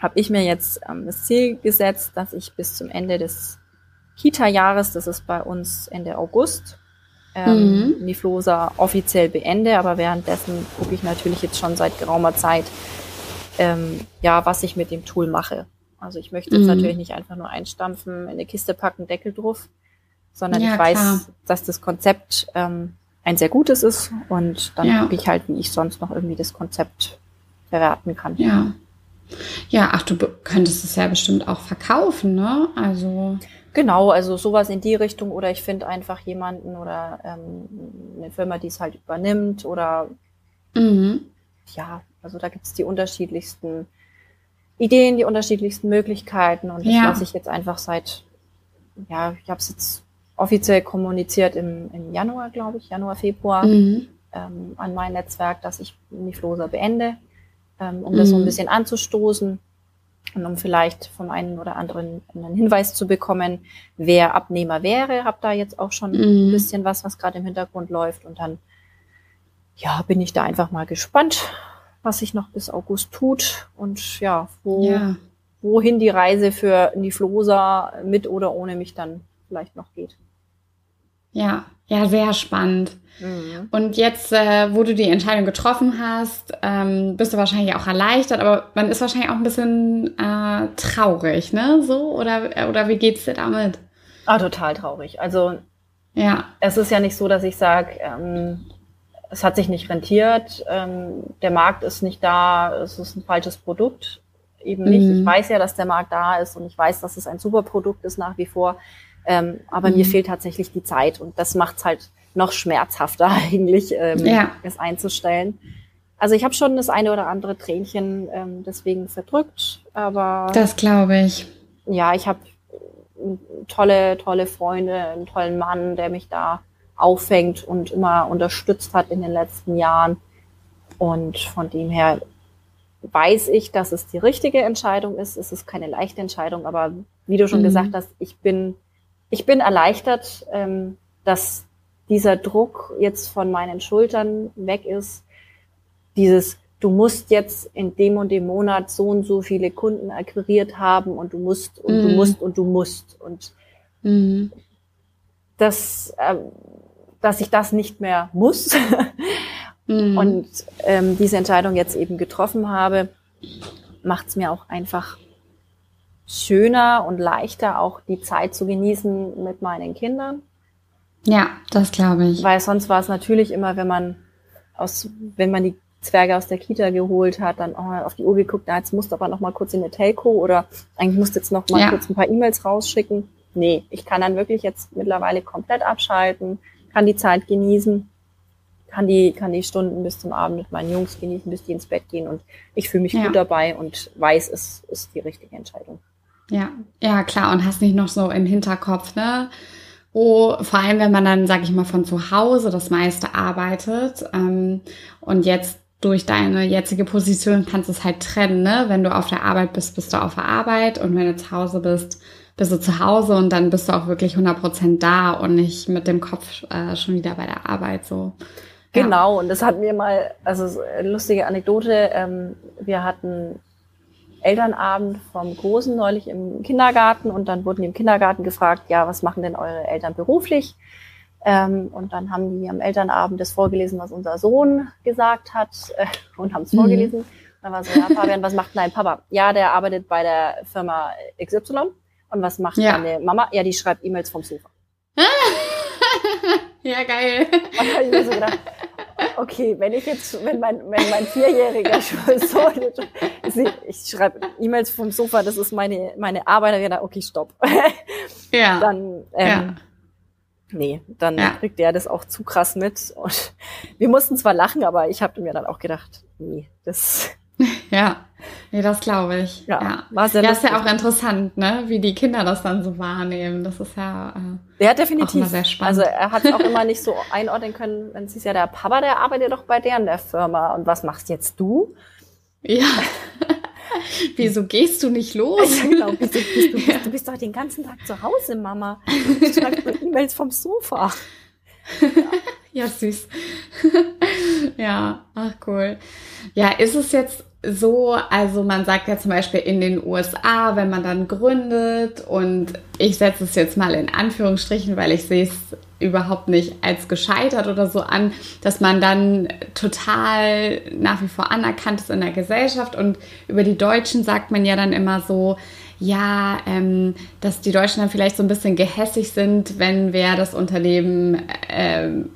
habe ich mir jetzt ähm, das Ziel gesetzt, dass ich bis zum Ende des Kita-Jahres, das ist bei uns Ende August, ähm, Mhm. Niflosa offiziell beende. Aber währenddessen gucke ich natürlich jetzt schon seit geraumer Zeit, ähm, ja, was ich mit dem Tool mache. Also ich möchte jetzt Mhm. natürlich nicht einfach nur einstampfen, in eine Kiste packen, Deckel drauf, sondern Ja, ich weiß, klar. dass das Konzept ähm, ein sehr gutes ist und dann Ja. gucke ich halt, wie ich sonst noch irgendwie das Konzept verwerten kann. Ja. Ja, ach, du könntest es ja bestimmt auch verkaufen, ne? Also, Genau, also sowas in die Richtung oder ich finde einfach jemanden oder ähm, eine Firma, die es halt übernimmt oder mhm. ja, also da gibt es die unterschiedlichsten Ideen, die unterschiedlichsten Möglichkeiten und das Ja. lasse ich jetzt einfach seit, ja, ich habe es jetzt offiziell kommuniziert im, im Januar, glaube ich, Januar, Februar Mhm. ähm, an mein Netzwerk, dass ich Niflosa beende, ähm, um das so ein Mhm. bisschen anzustoßen und um vielleicht vom einen oder anderen einen Hinweis zu bekommen, wer Abnehmer wäre. Hab da jetzt auch schon ein Mhm. bisschen was, was gerade im Hintergrund läuft und dann ja, bin ich da einfach mal gespannt, was sich noch bis August tut und ja, wo, Ja. wohin die Reise für Niflosa mit oder ohne mich dann vielleicht noch geht. Ja, ja, sehr spannend. Mhm. Und jetzt, äh, wo du die Entscheidung getroffen hast, ähm, bist du wahrscheinlich auch erleichtert, aber man ist wahrscheinlich auch ein bisschen äh, traurig, ne? So? Oder, oder wie geht's dir damit? Ah, total traurig. Also Ja. es ist ja nicht so, dass ich sage, ähm, es hat sich nicht rentiert, ähm, der Markt ist nicht da, es ist ein falsches Produkt. Eben nicht. Mhm. Ich weiß ja, dass der Markt da ist und ich weiß, dass es ein super Produkt ist nach wie vor. Ähm, aber Mhm. mir fehlt tatsächlich die Zeit und das macht es halt noch schmerzhafter eigentlich, ähm, Ja. es einzustellen. Also ich habe schon das eine oder andere Tränchen ähm, deswegen verdrückt, aber Das glaube ich. ja, ich habe tolle, tolle Freunde, einen tollen Mann, der mich da auffängt und immer unterstützt hat in den letzten Jahren. Und von dem her weiß ich, dass es die richtige Entscheidung ist. Es ist keine leichte Entscheidung, aber wie du schon Mhm. gesagt hast, ich bin, ich bin erleichtert, ähm, dass dieser Druck jetzt von meinen Schultern weg ist. Dieses, du musst jetzt in dem und dem Monat so und so viele Kunden akquiriert haben und du musst und du Mhm. musst und du musst. Und Mhm. das, ähm, dass ich das nicht mehr muss Mhm. und ähm, diese Entscheidung jetzt eben getroffen habe, macht es mir auch einfach schöner und leichter, auch die Zeit zu genießen mit meinen Kindern. ja, das glaube ich. Weil sonst war es natürlich immer, wenn man aus, wenn man die Zwerge aus der Kita geholt hat, dann oh, auf die Uhr geguckt, na, jetzt musst du aber noch mal kurz in eine Telco oder eigentlich musst du jetzt noch mal Ja. kurz ein paar E-Mails rausschicken. Nee, ich kann dann wirklich jetzt mittlerweile komplett abschalten, kann die Zeit genießen, kann die, kann die Stunden bis zum Abend mit meinen Jungs genießen, bis die ins Bett gehen und ich fühle mich Ja. gut dabei und weiß, es ist die richtige Entscheidung. Ja, ja, klar. Und hast nicht noch so im Hinterkopf, ne? Oh, vor allem, wenn man dann, sag ich mal, von zu Hause das meiste arbeitet ähm, und jetzt durch deine jetzige Position kannst du es halt trennen, ne? Wenn du auf der Arbeit bist, bist du auf der Arbeit und wenn du zu Hause bist, bist du zu Hause und dann bist du auch wirklich 100% da und nicht mit dem Kopf äh, schon wieder bei der Arbeit so. Ja. Genau, und das hat mir mal, also lustige Anekdote, ähm, wir hatten Elternabend vom Großen neulich im Kindergarten und dann wurden die im Kindergarten gefragt, ja, was machen denn eure Eltern beruflich? Ähm, und dann haben die am Elternabend das vorgelesen, was unser Sohn gesagt hat äh, und haben es mhm. vorgelesen. Dann war so, ja, Fabian, was macht dein Papa? Ja, der arbeitet bei der Firma XY. Und was macht ja. deine Mama? Ja, die schreibt E-Mails vom Sofa. ja, geil. Und dann habe ich mir so gedacht, okay, wenn ich jetzt, wenn mein, wenn mein Vierjähriger schon so, ich schreibe E-Mails vom Sofa, das ist meine, meine Arbeit, dann gedacht, okay, stopp. Ja. Dann, ähm, ja. nee, dann ja. kriegt der das auch zu krass mit. Und wir mussten zwar lachen, aber ich habe mir dann auch gedacht, nee, das. Ja, nee, das glaube ich. Ja, ja. War sehr ja ist ja auch interessant, ne, wie die Kinder das dann so wahrnehmen. Das ist ja. Äh, ja, definitiv. Auch sehr spannend. Also er hat es auch immer nicht so einordnen können, wenn es ist ja der Papa, der arbeitet doch bei der in der Firma. Und was machst jetzt du? Ja. Wieso gehst du nicht los? Ja, genau. Bist du, bist, du, bist, du bist doch den ganzen Tag zu Hause, Mama. Du schreibst E-Mails vom Sofa. Ja, süß. ja, ach cool. Ja, ist es jetzt so, also man sagt ja zum Beispiel in den USA, wenn man dann gründet und ich setze es jetzt mal in Anführungsstrichen, weil ich sehe es überhaupt nicht als gescheitert oder so an, dass man dann total nach wie vor anerkannt ist in der Gesellschaft. Und über die Deutschen sagt man ja dann immer so, ja, ähm, dass die Deutschen dann vielleicht so ein bisschen gehässig sind, wenn wer das Unternehmen ähm,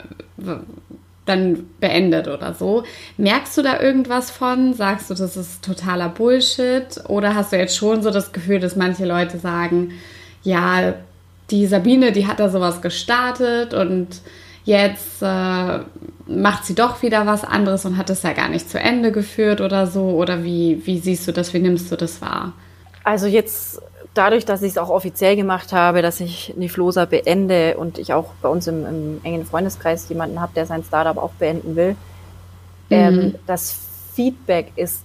dann beendet oder so. Merkst du da irgendwas von? Sagst du, das ist totaler Bullshit? Oder hast du jetzt schon so das Gefühl, dass manche Leute sagen, ja, die Sabine, die hat da sowas gestartet und jetzt äh, macht sie doch wieder was anderes und hat es ja gar nicht zu Ende geführt oder so? Oder wie, wie siehst du das? Wie nimmst du das wahr? Also jetzt dadurch, dass ich es auch offiziell gemacht habe, dass ich Niflosa beende und ich auch bei uns im, im engen Freundeskreis jemanden habe, der sein Startup auch beenden will, ähm, mhm. ähm, das Feedback ist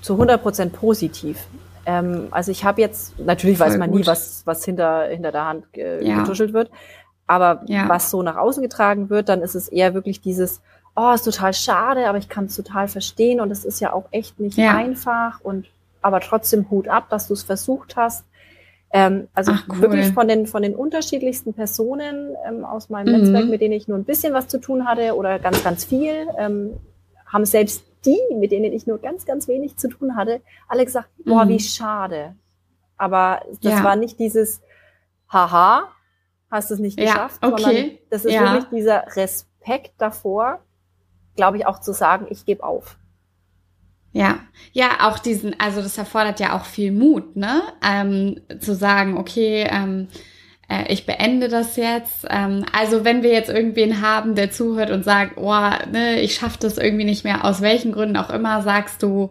zu 100 Prozent positiv. Ähm, also ich habe jetzt, natürlich Voll weiß man gut. nie, was, was hinter, hinter der Hand äh, ja. getuschelt wird, aber ja. was so nach außen getragen wird, dann ist es eher wirklich dieses, oh, ist total schade, aber ich kann es total verstehen und es ist ja auch echt nicht ja. einfach und aber trotzdem Hut ab, dass du es versucht hast. Ähm, also Ach, cool. wirklich von den, von den unterschiedlichsten Personen ähm, aus meinem mhm. Netzwerk, mit denen ich nur ein bisschen was zu tun hatte oder ganz, ganz viel, ähm, haben selbst die, mit denen ich nur ganz, ganz wenig zu tun hatte, alle gesagt, boah, mhm. wie schade. Aber das ja. war nicht dieses, haha, hast du es nicht geschafft, ja, okay. sondern das ist ja. wirklich dieser Respekt davor, glaube ich, auch zu sagen, ich gebe auf. Ja, ja, auch diesen, also das erfordert ja auch viel Mut, ne? Ähm, zu sagen, okay, ähm, äh, ich beende das jetzt. Ähm, also wenn wir jetzt irgendwen haben, der zuhört und sagt, oh, ne, ich schaffe das irgendwie nicht mehr, aus welchen Gründen auch immer, sagst du,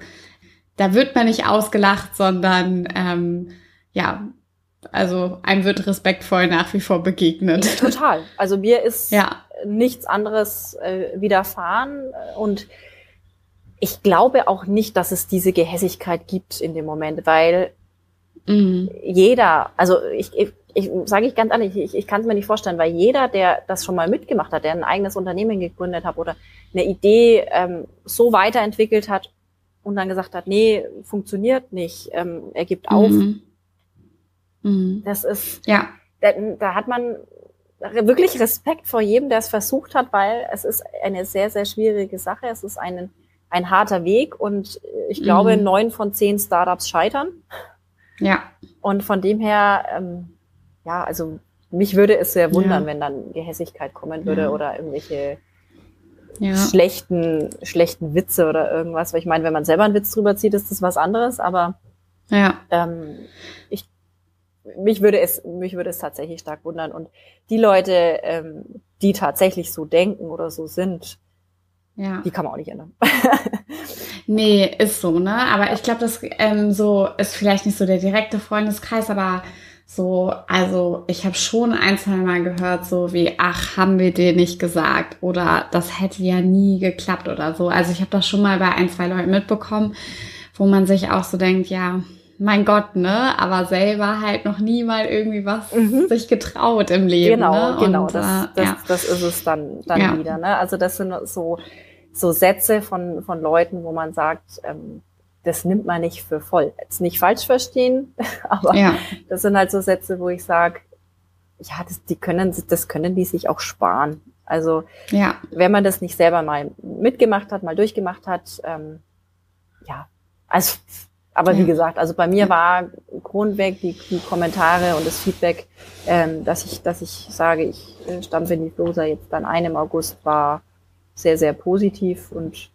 da wird man nicht ausgelacht, sondern ähm, ja, also einem wird respektvoll nach wie vor begegnet. Total. Also mir ist ja. nichts anderes äh, widerfahren und ich glaube auch nicht, dass es diese Gehässigkeit gibt in dem Moment, weil mhm. jeder, also ich, ich, ich sage ich ganz ehrlich, ich, ich kann es mir nicht vorstellen, weil jeder, der das schon mal mitgemacht hat, der ein eigenes Unternehmen gegründet hat oder eine Idee ähm, so weiterentwickelt hat und dann gesagt hat, nee, funktioniert nicht, ähm, er gibt auf. Mhm. Mhm. Das ist, ja. Da, da hat man wirklich Respekt vor jedem, der es versucht hat, weil es ist eine sehr, sehr schwierige Sache. Es ist einen ein harter Weg und ich glaube, mhm. neun von zehn Startups scheitern. Ja. Und von dem her, ähm, ja, also mich würde es sehr wundern, ja. wenn dann Gehässigkeit kommen würde ja. oder irgendwelche ja. schlechten, schlechten Witze oder irgendwas. Weil ich meine, wenn man selber einen Witz drüber zieht, ist das was anderes, aber ja. ähm, ich, mich würde es, mich würde es tatsächlich stark wundern. Und die Leute, ähm, die tatsächlich so denken oder so sind, ja. Die kann man auch nicht ändern. nee, ist so, ne? Aber ich glaube, das ähm, so ist vielleicht nicht so der direkte Freundeskreis, aber so, also ich habe schon ein, zwei Mal gehört, so wie, ach, haben wir dir nicht gesagt oder das hätte ja nie geklappt oder so. Also ich habe das schon mal bei ein, zwei Leuten mitbekommen, wo man sich auch so denkt, ja, mein Gott, ne? Aber selber halt noch nie mal irgendwie was mhm. sich getraut im Leben. Genau, ne? genau. Und, das, äh, das, ja. das ist es dann, dann ja. wieder. Ne? Also das sind so, so Sätze von, von Leuten, wo man sagt, ähm, das nimmt man nicht für voll. Jetzt nicht falsch verstehen, aber ja. das sind halt so Sätze, wo ich sage, ja, das, die können, das können die sich auch sparen. Also ja. wenn man das nicht selber mal mitgemacht hat, mal durchgemacht hat, ähm, ja, also aber ja. wie gesagt, also bei mir war grundweg die, die Kommentare und das Feedback, ähm, dass ich, dass ich sage, ich äh, stampfe in die Flosa jetzt dann ein im August, war sehr, sehr positiv und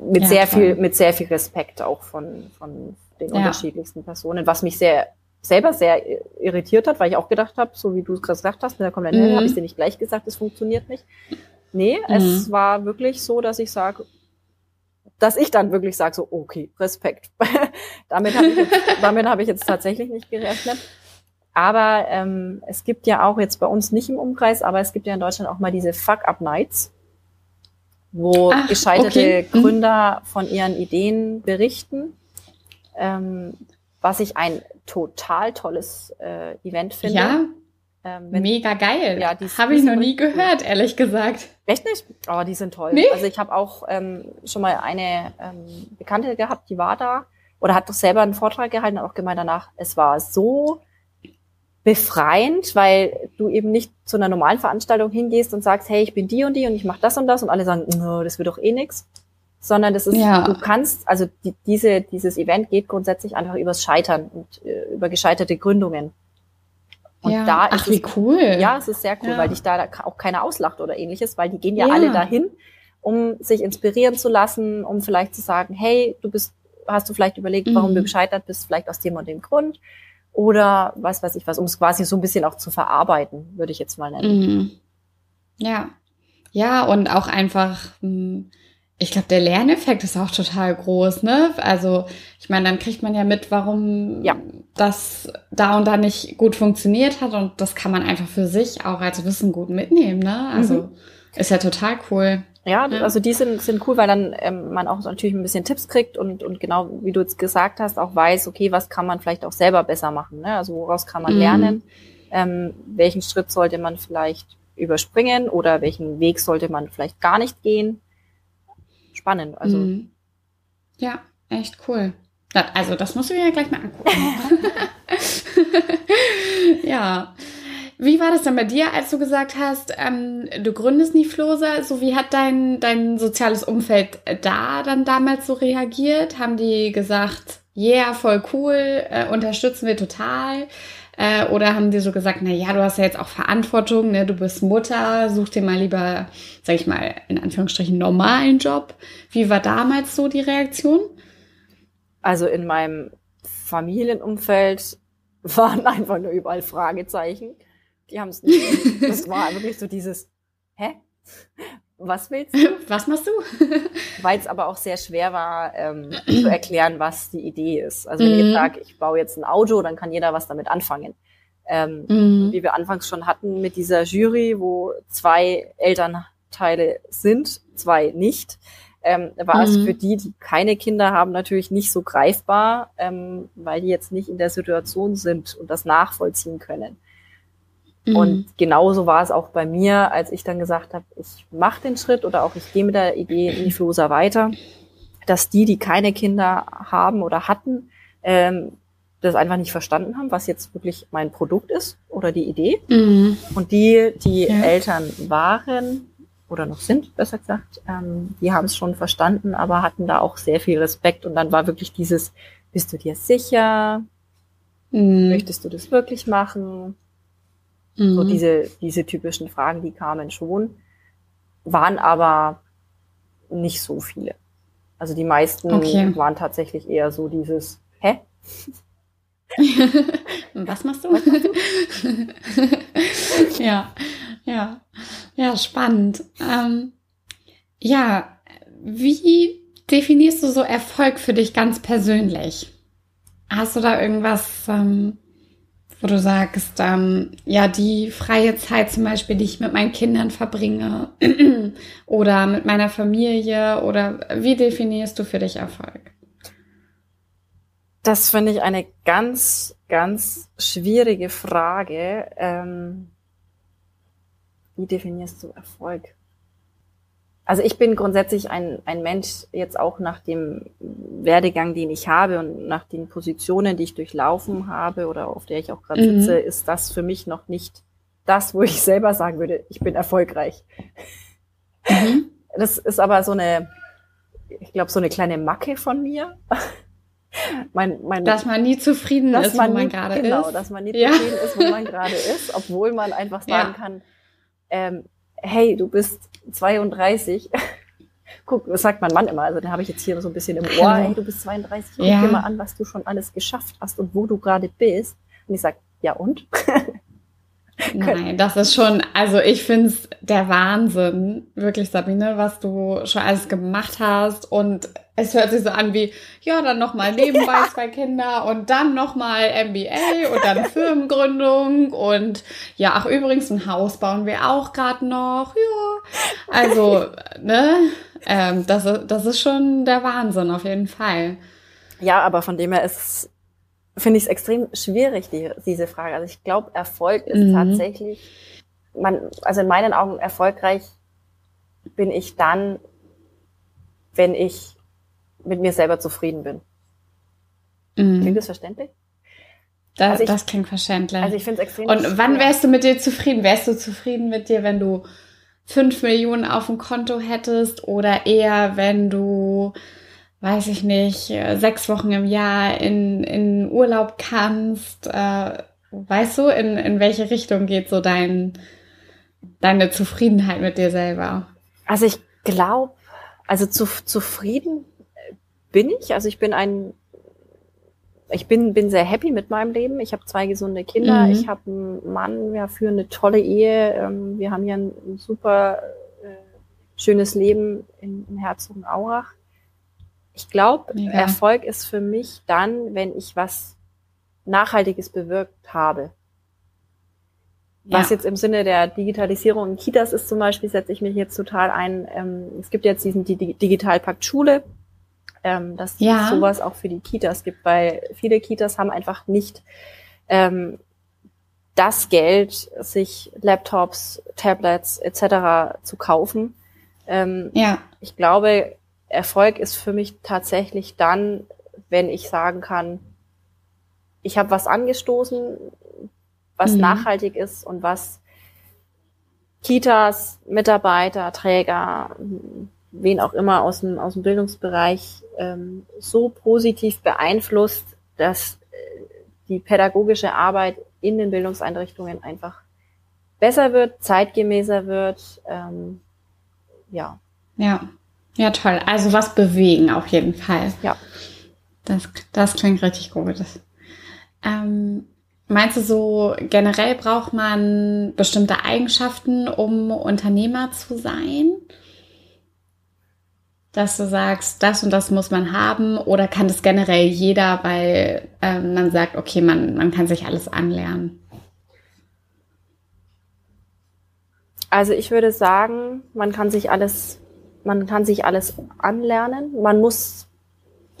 mit ja, sehr toll. viel, mit sehr viel Respekt auch von, von den ja. unterschiedlichsten Personen, was mich sehr selber sehr irritiert hat, weil ich auch gedacht habe, so wie du es gerade gesagt hast, da kommt ein mhm. habe ich dir nicht gleich gesagt, es funktioniert nicht. Nee, mhm. es war wirklich so, dass ich sage, dass ich dann wirklich sage, so, okay, Respekt. damit habe ich, jetzt, damit hab ich jetzt tatsächlich nicht gerechnet. Aber ähm, es gibt ja auch jetzt bei uns nicht im Umkreis, aber es gibt ja in Deutschland auch mal diese Fuck-Up-Nights, wo Ach, gescheiterte okay. Mhm. Gründer von ihren Ideen berichten. Ähm, was ich ein total tolles äh, Event finde. Ja, ähm, Mega geil. Ja, habe ich noch nie gehört, cool. ehrlich gesagt. Echt nicht? Oh, die sind toll. Nee? Also ich habe auch ähm, schon mal eine ähm, Bekannte gehabt, die war da oder hat doch selber einen Vortrag gehalten und auch gemeint danach, es war so befreiend, weil du eben nicht zu einer normalen Veranstaltung hingehst und sagst, hey, ich bin die und die und ich mache das und das und alle sagen, no, das wird doch eh nix. Sondern das ist, ja. du kannst, also die, diese, dieses Event geht grundsätzlich einfach übers Scheitern und äh, über gescheiterte Gründungen. Und ja. da Ach, wie es, cool. Ja, es ist sehr cool, ja. weil dich da auch keiner auslacht oder ähnliches, weil die gehen ja, ja, alle dahin, um sich inspirieren zu lassen, um vielleicht zu sagen, hey, du bist, hast du vielleicht überlegt, warum mhm. du gescheitert bist, vielleicht aus dem und dem Grund. Oder was weiß ich was, um es quasi so ein bisschen auch zu verarbeiten, würde ich jetzt mal nennen. Mhm. Ja. Ja, und auch einfach, hm, ich glaube, der Lerneffekt ist auch total groß, ne? Also, ich meine, dann kriegt man ja mit, warum ja. das da und da nicht gut funktioniert hat und das kann man einfach für sich auch als Wissen gut mitnehmen, ne? Also, mhm. ist ja total cool. Ja, ja, also die sind, sind cool, weil dann ähm, man auch natürlich ein bisschen Tipps kriegt und, und genau wie du jetzt gesagt hast, auch weiß, okay, was kann man vielleicht auch selber besser machen, ne? Also woraus kann man mhm. lernen, ähm, welchen Schritt sollte man vielleicht überspringen oder welchen Weg sollte man vielleicht gar nicht gehen spannend. Also mhm. ja, echt cool. Also das musst du mir ja gleich mal angucken. ja. Wie war das dann bei dir, als du gesagt hast, ähm, du gründest Niflosa? So wie hat dein, dein soziales Umfeld da dann damals so reagiert? Haben die gesagt, yeah, voll cool, äh, unterstützen wir total? Äh, oder haben die so gesagt, na ja, du hast ja jetzt auch Verantwortung, ne? du bist Mutter, such dir mal lieber, sag ich mal, in Anführungsstrichen normalen Job. Wie war damals so die Reaktion? Also in meinem Familienumfeld waren einfach nur überall Fragezeichen. Die haben es nicht. Das war wirklich so dieses, hä? was willst du? Was machst du? Weil es aber auch sehr schwer war, ähm, zu erklären, was die Idee ist. Also wenn mhm. ich sage, ich baue jetzt ein Auto, dann kann jeder was damit anfangen. Ähm, mhm. Wie wir anfangs schon hatten mit dieser Jury, wo zwei Elternteile sind, zwei nicht, ähm, war mhm. es für die, die keine Kinder haben, natürlich nicht so greifbar, ähm, weil die jetzt nicht in der Situation sind und das nachvollziehen können. Mhm. Und genauso war es auch bei mir, als ich dann gesagt habe, ich mache den Schritt oder auch ich gehe mit der Idee in die Flosa weiter, dass die, die keine Kinder haben oder hatten, ähm, das einfach nicht verstanden haben, was jetzt wirklich mein Produkt ist oder die Idee. Mhm. Und die, die ja. Eltern waren oder noch sind, besser gesagt, ähm, die haben es schon verstanden, aber hatten da auch sehr viel Respekt. Und dann war wirklich dieses, bist du dir sicher? Mhm. Möchtest du das wirklich machen? Mhm. So diese, diese typischen Fragen, die kamen schon, waren aber nicht so viele. Also die meisten okay. waren tatsächlich eher so dieses, hä? Was machst du? Was machst du? ja, ja, ja, spannend. Ähm, ja, wie definierst du so Erfolg für dich ganz persönlich? Hast du da irgendwas, ähm, wo du sagst, ähm, ja, die freie Zeit zum Beispiel, die ich mit meinen Kindern verbringe oder mit meiner Familie oder wie definierst du für dich Erfolg? Das finde ich eine ganz, ganz schwierige Frage. Ähm, wie definierst du Erfolg? Also ich bin grundsätzlich ein, ein Mensch, jetzt auch nach dem Werdegang, den ich habe und nach den Positionen, die ich durchlaufen habe oder auf der ich auch gerade mhm. sitze, ist das für mich noch nicht das, wo ich selber sagen würde, ich bin erfolgreich. Mhm. Das ist aber so eine, ich glaube, so eine kleine Macke von mir. mein, mein, dass man nie zufrieden ist, man wo man gerade genau, ist. Genau, dass man nie ja. zufrieden ist, wo man gerade ist, obwohl man einfach sagen ja. kann, ähm, hey, du bist 32. Guck, das sagt mein Mann immer, also den habe ich jetzt hier so ein bisschen im Ohr, hey, du bist 32, guck ja. dir mal an, was du schon alles geschafft hast und wo du gerade bist. Und ich sage, ja und? Nein, das ist schon, also ich finde es der Wahnsinn, wirklich Sabine, was du schon alles gemacht hast und es hört sich so an wie, ja, dann nochmal nebenbei ja. zwei Kinder und dann nochmal MBA und dann Firmengründung und ja, ach übrigens, ein Haus bauen wir auch gerade noch, ja. Also, ne, ähm, das, das ist schon der Wahnsinn auf jeden Fall. Ja, aber von dem her ist finde ich es extrem schwierig, die, diese Frage. Also ich glaube, Erfolg ist mhm. tatsächlich, man, also in meinen Augen erfolgreich bin ich dann, wenn ich mit mir selber zufrieden bin. Mhm. Klingt das verständlich? Das, also ich, das klingt verständlich. Also ich finde es extrem Und wann wärst du mit dir zufrieden? Wärst du zufrieden mit dir, wenn du fünf Millionen auf dem Konto hättest oder eher, wenn du weiß ich nicht, sechs Wochen im Jahr in, in Urlaub kannst. Äh, weißt du, in, in welche Richtung geht so dein, deine Zufriedenheit mit dir selber? Also ich glaube, also zu, zufrieden bin ich. Also ich bin ein, ich bin, bin sehr happy mit meinem Leben. Ich habe zwei gesunde Kinder. Mhm. Ich habe einen Mann. Wir führen eine tolle Ehe. Ähm, wir haben hier ein, super äh, schönes Leben in, in Herzogenaurach. Ich glaube, Erfolg ist für mich dann, wenn ich was Nachhaltiges bewirkt habe. Was ja. jetzt im Sinne der Digitalisierung in Kitas ist zum Beispiel, setze ich mich jetzt total ein. Ähm, es gibt jetzt diesen Digitalpakt Schule, ähm, dass ja. sowas auch für die Kitas gibt, weil viele Kitas haben einfach nicht ähm, das Geld, sich Laptops, Tablets etc. zu kaufen. Ähm, ja. Ich glaube, Erfolg ist für mich tatsächlich dann, wenn ich sagen kann, ich habe was angestoßen, was mhm. nachhaltig ist und was Kitas, Mitarbeiter, Träger, wen auch immer aus dem, aus dem Bildungsbereich ähm, so positiv beeinflusst, dass äh, die pädagogische Arbeit in den Bildungseinrichtungen einfach besser wird, zeitgemäßer wird. Ähm, ja. Ja. Ja, toll. Also was bewegen auf jeden Fall. Ja. Das, das klingt richtig gut. Ähm, meinst du so, generell braucht man bestimmte Eigenschaften, um Unternehmer zu sein? Dass du sagst, das und das muss man haben oder kann das generell jeder, weil ähm, man sagt, okay, man, man kann sich alles anlernen? Also ich würde sagen, man kann sich alles man kann sich alles anlernen. Man muss,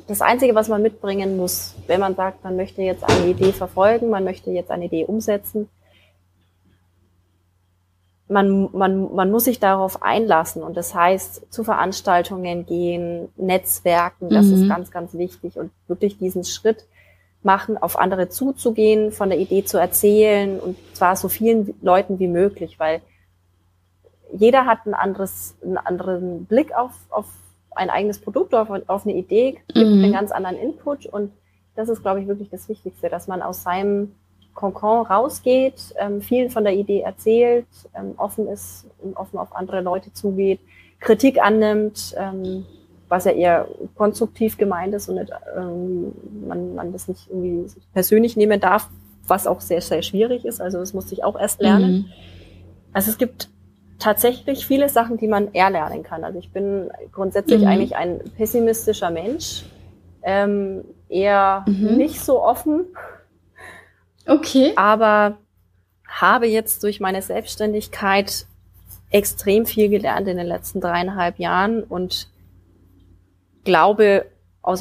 das Einzige, was man mitbringen muss, wenn man sagt, man möchte jetzt eine Idee verfolgen, man möchte jetzt eine Idee umsetzen, man, man, man muss sich darauf einlassen und das heißt, zu Veranstaltungen gehen, Netzwerken, das mhm. ist ganz, ganz wichtig und wirklich diesen Schritt machen, auf andere zuzugehen, von der Idee zu erzählen und zwar so vielen Leuten wie möglich, weil jeder hat ein anderes, einen anderen Blick auf, auf ein eigenes Produkt, auf, auf eine Idee, gibt mhm. einen ganz anderen Input und das ist, glaube ich, wirklich das Wichtigste, dass man aus seinem Konkon rausgeht, ähm, vielen von der Idee erzählt, ähm, offen ist und offen auf andere Leute zugeht, Kritik annimmt, ähm, was ja eher konstruktiv gemeint ist und nicht, ähm, man, man das nicht irgendwie persönlich nehmen darf, was auch sehr, sehr schwierig ist. Also das musste ich auch erst lernen. Mhm. Also es gibt tatsächlich viele Sachen, die man eher lernen kann. Also ich bin grundsätzlich mhm. eigentlich ein pessimistischer Mensch, ähm, eher mhm. nicht so offen. Okay. Aber habe jetzt durch meine Selbstständigkeit extrem viel gelernt in den letzten dreieinhalb Jahren und glaube aus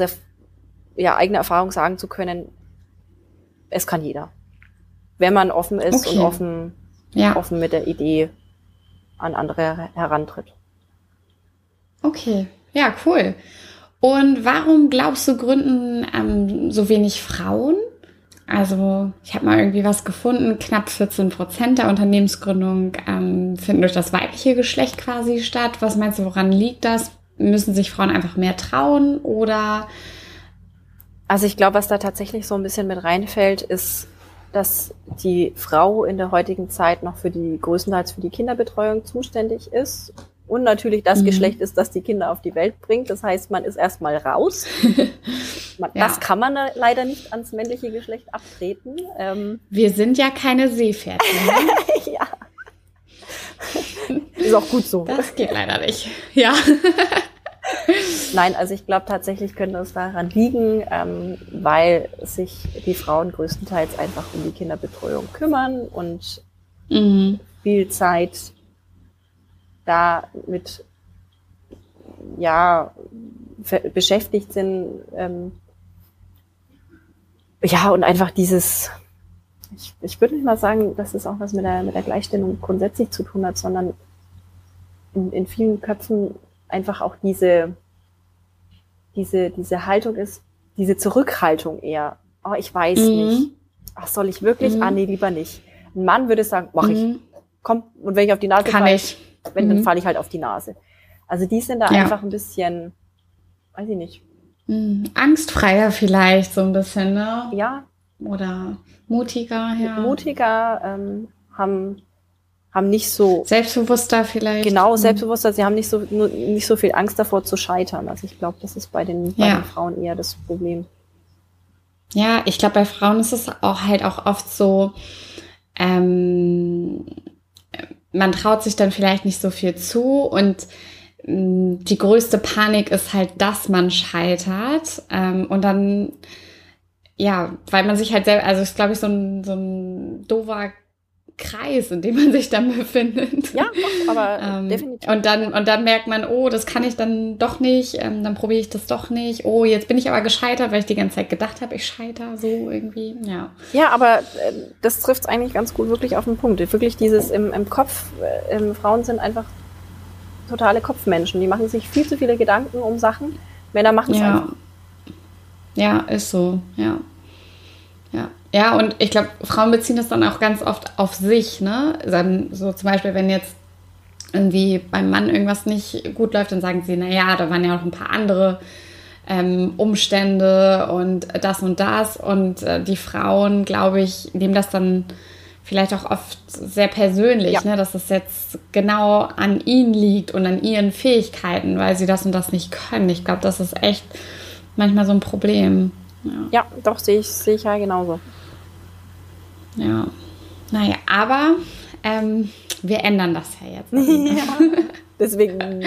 ja, eigener Erfahrung sagen zu können, es kann jeder. Wenn man offen ist okay. und offen, ja. offen mit der Idee an andere herantritt. Okay, ja, cool. Und warum glaubst du, gründen ähm, so wenig Frauen? Also ich habe mal irgendwie was gefunden, knapp 14 Prozent der Unternehmensgründung ähm, finden durch das weibliche Geschlecht quasi statt. Was meinst du, woran liegt das? Müssen sich Frauen einfach mehr trauen oder? Also ich glaube, was da tatsächlich so ein bisschen mit reinfällt, ist, dass die Frau in der heutigen Zeit noch für die größtenteils für die Kinderbetreuung zuständig ist und natürlich das mhm. Geschlecht ist, das die Kinder auf die Welt bringt. Das heißt, man ist erstmal raus. man, ja. Das kann man leider nicht ans männliche Geschlecht abtreten. Ähm, Wir sind ja keine Seepferdchen. Ne? ja. Ist auch gut so. Das geht leider nicht. Ja. Nein, also ich glaube tatsächlich könnte es daran liegen, ähm, weil sich die Frauen größtenteils einfach um die Kinderbetreuung kümmern und mhm. viel Zeit da mit ja beschäftigt sind. Ähm, ja, und einfach dieses, ich, ich würde nicht mal sagen, dass es auch was mit der, mit der Gleichstellung grundsätzlich zu tun hat, sondern in, in vielen Köpfen einfach auch diese, diese, diese Haltung ist, diese Zurückhaltung eher. Oh, ich weiß mhm. nicht. Ach, soll ich wirklich? Mhm. Ah, nee, lieber nicht. Ein Mann würde sagen, mach ich. Mhm. Komm, und wenn ich auf die Nase Kann fall, ich wenn, mhm. dann falle ich halt auf die Nase. Also die sind da ja. einfach ein bisschen, weiß ich nicht. Mhm. Angstfreier vielleicht so ein bisschen, ne? Ja. Oder mutiger, ja. Mutiger, ähm, haben, haben nicht so. Selbstbewusster vielleicht. Genau, mhm. selbstbewusster. Sie haben nicht so, nur, nicht so viel Angst davor zu scheitern. Also ich glaube, das ist bei den, bei ja. den Frauen eher das Problem. Ja, ich glaube, bei Frauen ist es auch halt auch oft so, ähm, man traut sich dann vielleicht nicht so viel zu und mm, die größte Panik ist halt, dass man scheitert. Ähm, und dann, ja, weil man sich halt selber, also ist, glaube ich, so ein, so ein doofer Kreis, in dem man sich dann befindet. Ja, aber ähm, definitiv. Und dann, und dann merkt man, oh, das kann ich dann doch nicht, ähm, dann probiere ich das doch nicht. Oh, jetzt bin ich aber gescheitert, weil ich die ganze Zeit gedacht habe, ich scheitere so irgendwie. Ja, ja aber äh, das trifft es eigentlich ganz gut wirklich auf den Punkt. Wirklich dieses im, im Kopf, äh, Frauen sind einfach totale Kopfmenschen. Die machen sich viel zu viele Gedanken um Sachen. Männer machen es ja. einfach. Ja, ist so, ja. Ja. Ja, und ich glaube, Frauen beziehen das dann auch ganz oft auf sich, ne? Dann so zum Beispiel, wenn jetzt irgendwie beim Mann irgendwas nicht gut läuft, dann sagen sie, naja, da waren ja noch ein paar andere ähm, Umstände und das und das. Und äh, die Frauen, glaube ich, nehmen das dann vielleicht auch oft sehr persönlich, ja. ne? dass es jetzt genau an ihnen liegt und an ihren Fähigkeiten, weil sie das und das nicht können. Ich glaube, das ist echt manchmal so ein Problem. Ja, ja doch, sehe ich, sehe ich ja genauso. Ja, naja, aber ähm, wir ändern das ja jetzt. ja. Deswegen,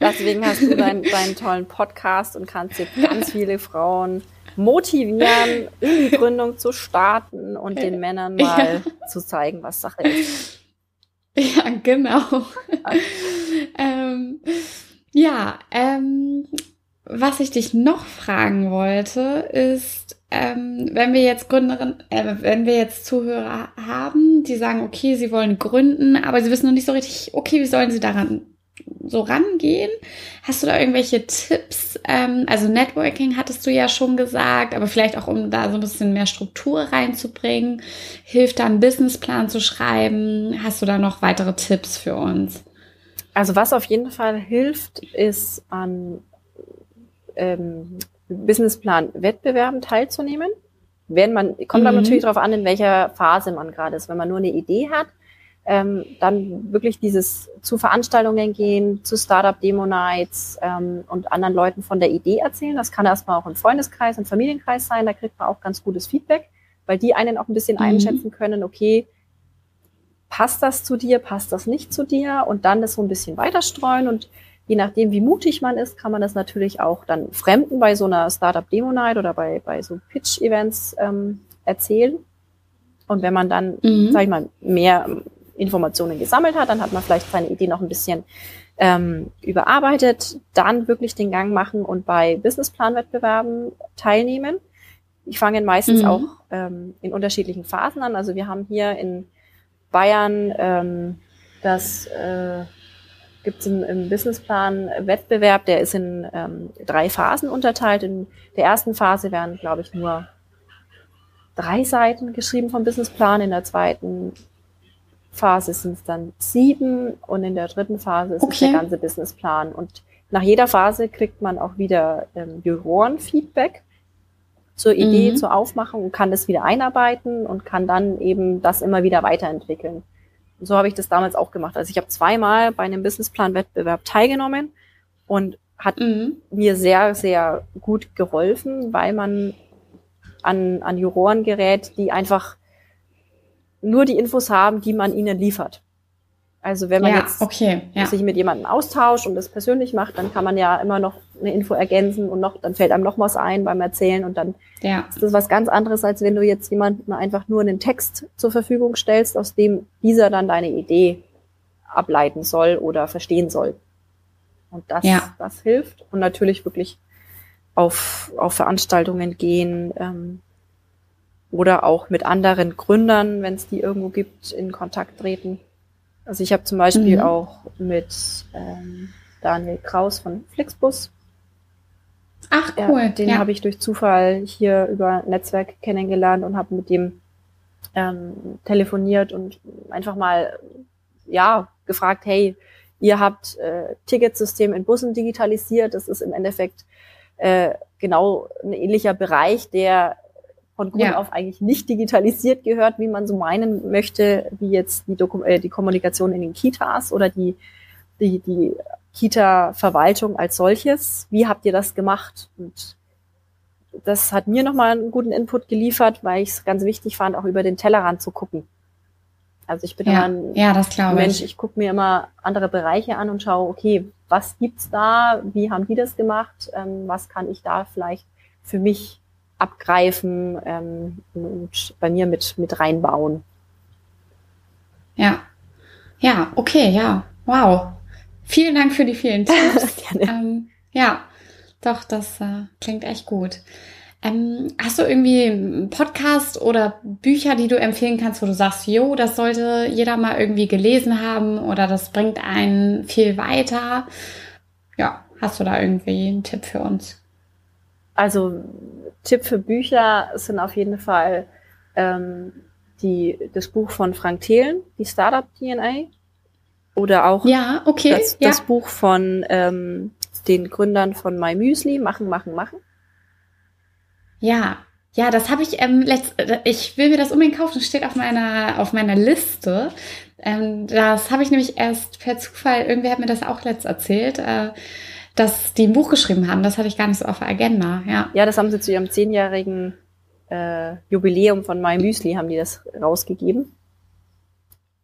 deswegen hast du deinen, deinen tollen Podcast und kannst jetzt ganz viele Frauen motivieren, in die Gründung zu starten und den Männern mal ja. zu zeigen, was Sache ist. Ja, genau. ähm, ja, ähm, was ich dich noch fragen wollte, ist, ähm, wenn wir jetzt Gründerin, äh, wenn wir jetzt Zuhörer haben, die sagen, okay, sie wollen gründen, aber sie wissen noch nicht so richtig, okay, wie sollen sie daran so rangehen? Hast du da irgendwelche Tipps? Ähm, also Networking hattest du ja schon gesagt, aber vielleicht auch, um da so ein bisschen mehr Struktur reinzubringen. Hilft da einen Businessplan zu schreiben? Hast du da noch weitere Tipps für uns? Also was auf jeden Fall hilft, ist an ähm, Businessplan-Wettbewerben teilzunehmen. Wenn man, kommt mhm. dann natürlich darauf an, in welcher Phase man gerade ist. Wenn man nur eine Idee hat, ähm, dann wirklich dieses zu Veranstaltungen gehen, zu Startup Demo Nights ähm, und anderen Leuten von der Idee erzählen. Das kann erstmal auch ein Freundeskreis, ein Familienkreis sein. Da kriegt man auch ganz gutes Feedback, weil die einen auch ein bisschen mhm. einschätzen können, okay, passt das zu dir, passt das nicht zu dir und dann das so ein bisschen weiter streuen und Je nachdem, wie mutig man ist, kann man das natürlich auch dann Fremden bei so einer Startup Demo Night oder bei, bei so Pitch-Events ähm, erzählen. Und wenn man dann, mhm. sag ich mal, mehr Informationen gesammelt hat, dann hat man vielleicht seine Idee noch ein bisschen ähm, überarbeitet, dann wirklich den Gang machen und bei Businessplan-Wettbewerben teilnehmen. Die fangen meistens mhm. auch ähm, in unterschiedlichen Phasen an. Also wir haben hier in Bayern ähm, das äh, gibt es im, im Businessplan Wettbewerb, der ist in ähm, drei Phasen unterteilt. In der ersten Phase werden, glaube ich, nur drei Seiten geschrieben vom Businessplan. In der zweiten Phase sind es dann sieben und in der dritten Phase ist okay. es der ganze Businessplan. Und nach jeder Phase kriegt man auch wieder ähm, Jurorenfeedback zur Idee, mhm. zur Aufmachung und kann das wieder einarbeiten und kann dann eben das immer wieder weiterentwickeln. Und so habe ich das damals auch gemacht. Also ich habe zweimal bei einem Businessplan-Wettbewerb teilgenommen und hat mhm. mir sehr, sehr gut geholfen, weil man an, an Juroren gerät, die einfach nur die Infos haben, die man ihnen liefert. Also wenn man ja, jetzt okay, ja. sich mit jemandem austauscht und das persönlich macht, dann kann man ja immer noch eine Info ergänzen und noch, dann fällt einem noch was ein beim Erzählen und dann ja. ist das was ganz anderes, als wenn du jetzt jemandem einfach nur einen Text zur Verfügung stellst, aus dem dieser dann deine Idee ableiten soll oder verstehen soll. Und das, das hilft. Und natürlich wirklich auf, auf Veranstaltungen gehen ähm, oder auch mit anderen Gründern, wenn es die irgendwo gibt, in Kontakt treten. Also ich habe zum Beispiel mhm. auch mit ähm, Daniel Kraus von Flixbus. Ach cool. Ja, den ja. habe ich durch Zufall hier über Netzwerk kennengelernt und habe mit dem ähm, telefoniert und einfach mal ja gefragt, hey, ihr habt äh, Ticketsystem in Bussen digitalisiert. Das ist im Endeffekt äh, genau ein ähnlicher Bereich, der von Grund ja. auf eigentlich nicht digitalisiert gehört, wie man so meinen möchte, wie jetzt die, Dokum äh, die Kommunikation in den Kitas oder die, die, die Kita-Verwaltung als solches. Wie habt ihr das gemacht? Und das hat mir nochmal einen guten Input geliefert, weil ich es ganz wichtig fand, auch über den Tellerrand zu gucken. Also ich bin ja, immer ein ja, das Mensch, ich, ich gucke mir immer andere Bereiche an und schaue, okay, was gibt's da? Wie haben die das gemacht? Ähm, was kann ich da vielleicht für mich abgreifen ähm, und bei mir mit, mit reinbauen. Ja. Ja, okay, ja. Wow. Vielen Dank für die vielen Tipps. ähm, ja, doch, das äh, klingt echt gut. Ähm, hast du irgendwie einen Podcast oder Bücher, die du empfehlen kannst, wo du sagst, jo, das sollte jeder mal irgendwie gelesen haben oder das bringt einen viel weiter? Ja, hast du da irgendwie einen Tipp für uns? Also Tipp für Bücher sind auf jeden Fall ähm, die, das Buch von Frank Thelen, die Startup DNA. Oder auch ja, okay, das, ja. das Buch von ähm, den Gründern von My Müsli, Machen, Machen, Machen. Ja, ja, das habe ich ähm, letzt, ich will mir das unbedingt kaufen, das steht auf meiner auf meiner Liste. Ähm, das habe ich nämlich erst per Zufall, irgendwer hat mir das auch letzt erzählt. Äh, dass die ein Buch geschrieben haben. Das hatte ich gar nicht so auf der Agenda. Ja, ja das haben sie zu ihrem zehnjährigen äh, Jubiläum von My Müsli haben die das rausgegeben.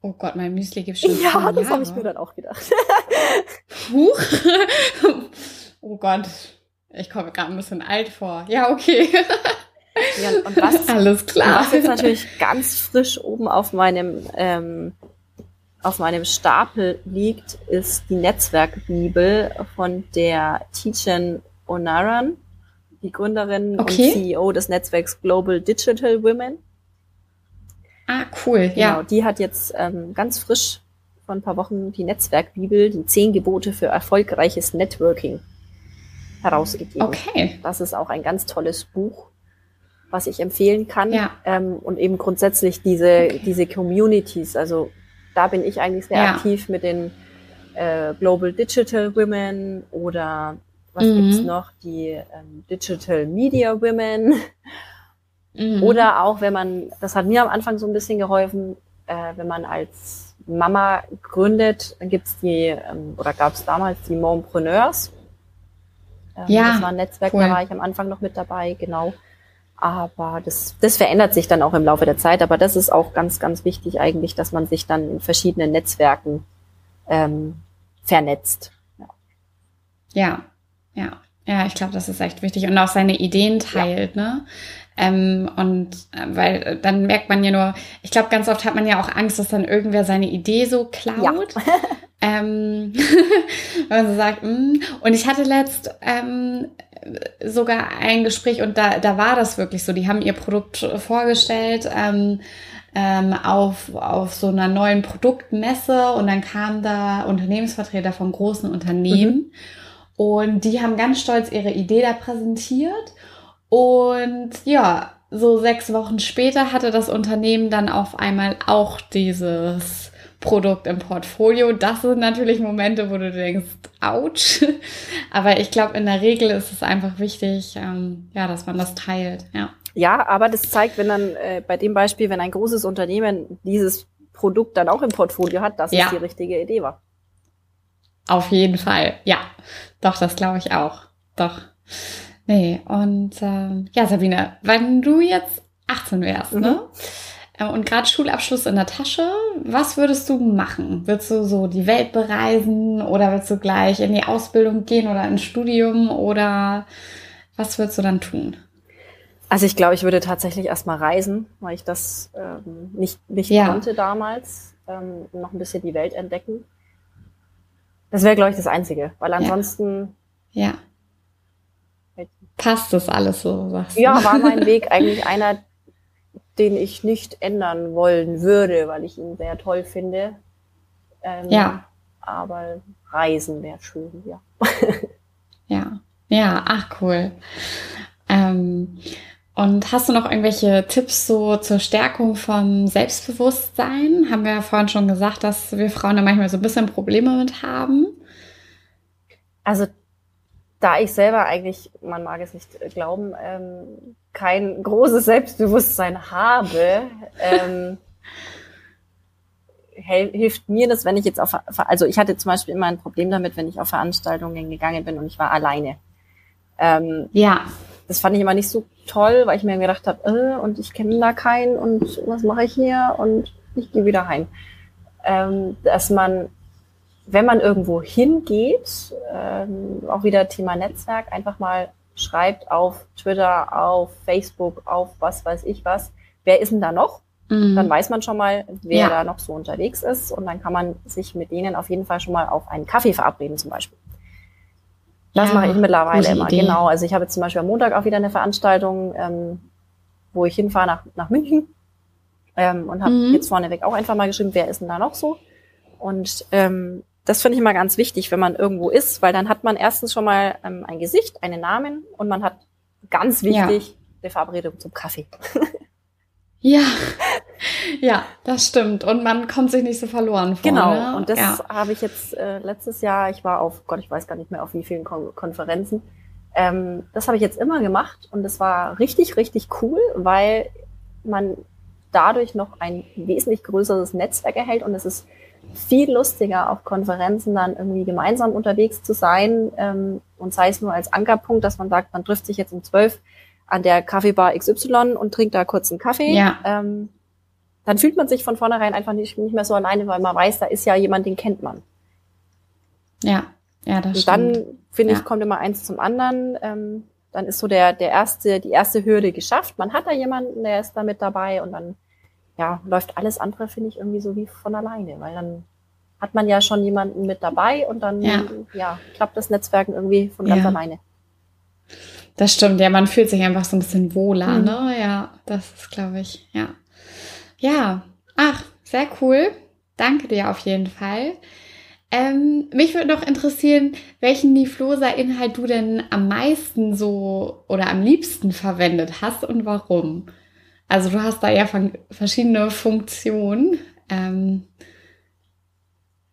Oh Gott, mein Müsli gibt schon. Ja, das habe ich mir dann auch gedacht. Huch. oh Gott, ich komme gerade ein bisschen alt vor. Ja, okay. Ja, und was, Alles klar. was jetzt natürlich ganz frisch oben auf meinem ähm, auf meinem Stapel liegt, ist die Netzwerkbibel von der Tijen Onaran, die Gründerin okay. und CEO des Netzwerks Global Digital Women. Ah, cool, genau, ja. Die hat jetzt ähm, ganz frisch vor ein paar Wochen die Netzwerkbibel, die zehn Gebote für erfolgreiches Networking herausgegeben. Okay. Das ist auch ein ganz tolles Buch, was ich empfehlen kann. Ja. Ähm, und eben grundsätzlich diese, okay. diese Communities, also da bin ich eigentlich sehr ja. aktiv mit den äh, Global Digital Women oder was mhm. gibt's noch? Die ähm, Digital Media Women. Mhm. Oder auch, wenn man, das hat mir am Anfang so ein bisschen geholfen, äh, wenn man als Mama gründet, dann gibt's die, ähm, oder gab's damals die Mompreneurs. Ähm, ja, das war ein Netzwerk, cool. da war ich am Anfang noch mit dabei, genau. Aber das, das verändert sich dann auch im Laufe der Zeit. Aber das ist auch ganz, ganz wichtig eigentlich, dass man sich dann in verschiedenen Netzwerken ähm, vernetzt. Ja, ja, ja, ja ich glaube, das ist echt wichtig. Und auch seine Ideen teilt, ja. ne? Ähm, und äh, weil dann merkt man ja nur, ich glaube, ganz oft hat man ja auch Angst, dass dann irgendwer seine Idee so klaut. Ja. ähm, wenn man so sagt, mm. und ich hatte letzt ähm, sogar ein Gespräch und da, da war das wirklich so. Die haben ihr Produkt vorgestellt ähm, ähm, auf, auf so einer neuen Produktmesse und dann kamen da Unternehmensvertreter von großen Unternehmen mhm. und die haben ganz stolz ihre Idee da präsentiert. Und ja, so sechs Wochen später hatte das Unternehmen dann auf einmal auch dieses Produkt im Portfolio. Das sind natürlich Momente, wo du denkst, ouch. Aber ich glaube, in der Regel ist es einfach wichtig, ähm, ja, dass man das teilt. Ja. Ja, aber das zeigt, wenn dann äh, bei dem Beispiel, wenn ein großes Unternehmen dieses Produkt dann auch im Portfolio hat, dass ja. es die richtige Idee war. Auf jeden Fall, ja. Doch, das glaube ich auch. Doch. Nee, und ähm, ja, Sabine, wenn du jetzt 18 wärst, ne? mhm. ne? Und gerade Schulabschluss in der Tasche, was würdest du machen? Würdest du so die Welt bereisen oder würdest du gleich in die Ausbildung gehen oder ins Studium oder was würdest du dann tun? Also ich glaube, ich würde tatsächlich erstmal reisen, weil ich das ähm, nicht, nicht ja. konnte damals. Ähm, noch ein bisschen die Welt entdecken. Das wäre, glaube ich, das Einzige, weil ansonsten. Ja. ja. Passt das alles so? Sagst du? Ja, war mein Weg eigentlich einer, den ich nicht ändern wollen würde, weil ich ihn sehr toll finde. Ähm, ja. Aber Reisen wäre schön, ja. ja. Ja, ach cool. Ähm, und hast du noch irgendwelche Tipps so zur Stärkung von Selbstbewusstsein? Haben wir ja vorhin schon gesagt, dass wir Frauen da manchmal so ein bisschen Probleme mit haben. Also da ich selber eigentlich, man mag es nicht glauben, ähm, kein großes Selbstbewusstsein habe, ähm, hilft mir das, wenn ich jetzt auf, also ich hatte zum Beispiel immer ein Problem damit, wenn ich auf Veranstaltungen gegangen bin und ich war alleine. Ähm, ja das fand ich immer nicht so toll, weil ich mir gedacht habe, äh, und ich kenne da keinen und was mache ich hier und ich gehe wieder heim. Ähm, dass man, wenn man irgendwo hingeht, ähm, auch wieder Thema Netzwerk, einfach mal schreibt auf Twitter, auf Facebook, auf was weiß ich was, wer ist denn da noch? Mhm. Dann weiß man schon mal, wer ja. da noch so unterwegs ist und dann kann man sich mit denen auf jeden Fall schon mal auf einen Kaffee verabreden zum Beispiel. Das ja, mache ich mittlerweile immer, Idee. genau. Also ich habe jetzt zum Beispiel am Montag auch wieder eine Veranstaltung, ähm, wo ich hinfahre nach, nach München ähm, und habe mhm. jetzt vorneweg auch einfach mal geschrieben, wer ist denn da noch so? Und ähm, das finde ich immer ganz wichtig, wenn man irgendwo ist, weil dann hat man erstens schon mal ähm, ein Gesicht, einen Namen und man hat ganz wichtig ja. eine Verabredung zum Kaffee. Ja, ja, das stimmt. Und man kommt sich nicht so verloren vor. Genau. Ne? Und das ja. habe ich jetzt äh, letztes Jahr, ich war auf, Gott, ich weiß gar nicht mehr auf wie vielen Kon Konferenzen. Ähm, das habe ich jetzt immer gemacht und es war richtig, richtig cool, weil man dadurch noch ein wesentlich größeres Netzwerk erhält und es ist viel lustiger, auf Konferenzen dann irgendwie gemeinsam unterwegs zu sein ähm, und sei es nur als Ankerpunkt, dass man sagt, man trifft sich jetzt um zwölf an der Kaffeebar XY und trinkt da kurz einen Kaffee, ja. ähm, dann fühlt man sich von vornherein einfach nicht, nicht mehr so alleine, weil man weiß, da ist ja jemand, den kennt man. Ja, ja, das und stimmt. dann, finde ja. ich, kommt immer eins zum anderen. Ähm, dann ist so der, der erste, die erste Hürde geschafft. Man hat da jemanden, der ist da mit dabei und dann ja, läuft alles andere, finde ich, irgendwie so wie von alleine, weil dann hat man ja schon jemanden mit dabei und dann ja, ja klappt das Netzwerken irgendwie von ganz ja. alleine. Das stimmt, ja, man fühlt sich einfach so ein bisschen wohler, mhm. ne? Ja, das ist, glaube ich, ja. Ja, ach, sehr cool. Danke dir auf jeden Fall. Ähm, mich würde noch interessieren, welchen Niflosa-Inhalt du denn am meisten so oder am liebsten verwendet hast und warum. Also du hast da ja verschiedene Funktionen. Ähm,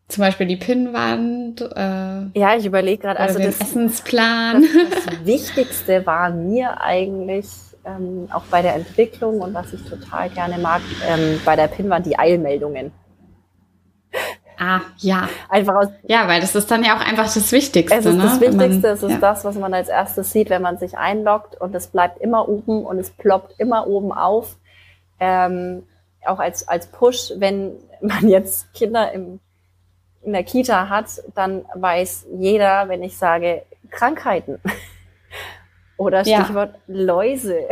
zum Beispiel die Pinnwand. Äh, ja, ich überlege gerade, also den das Essensplan. Das, das, Wichtigste war mir eigentlich ähm, auch bei der Entwicklung und was ich total gerne mag, ähm, bei der Pinnwand die Eilmeldungen. Ah, ja. Einfach aus. Ja, weil das ist dann ja auch einfach das Wichtigste. Es ist ne? das Wichtigste, man, es ist ja. das, was man als erstes sieht, wenn man sich einloggt und es bleibt immer oben und es ploppt immer oben auf. Ähm, auch als, als Push, wenn man jetzt Kinder im in der Kita hat, dann weiß jeder, wenn ich sage Krankheiten oder Stichwort ja. Läuse.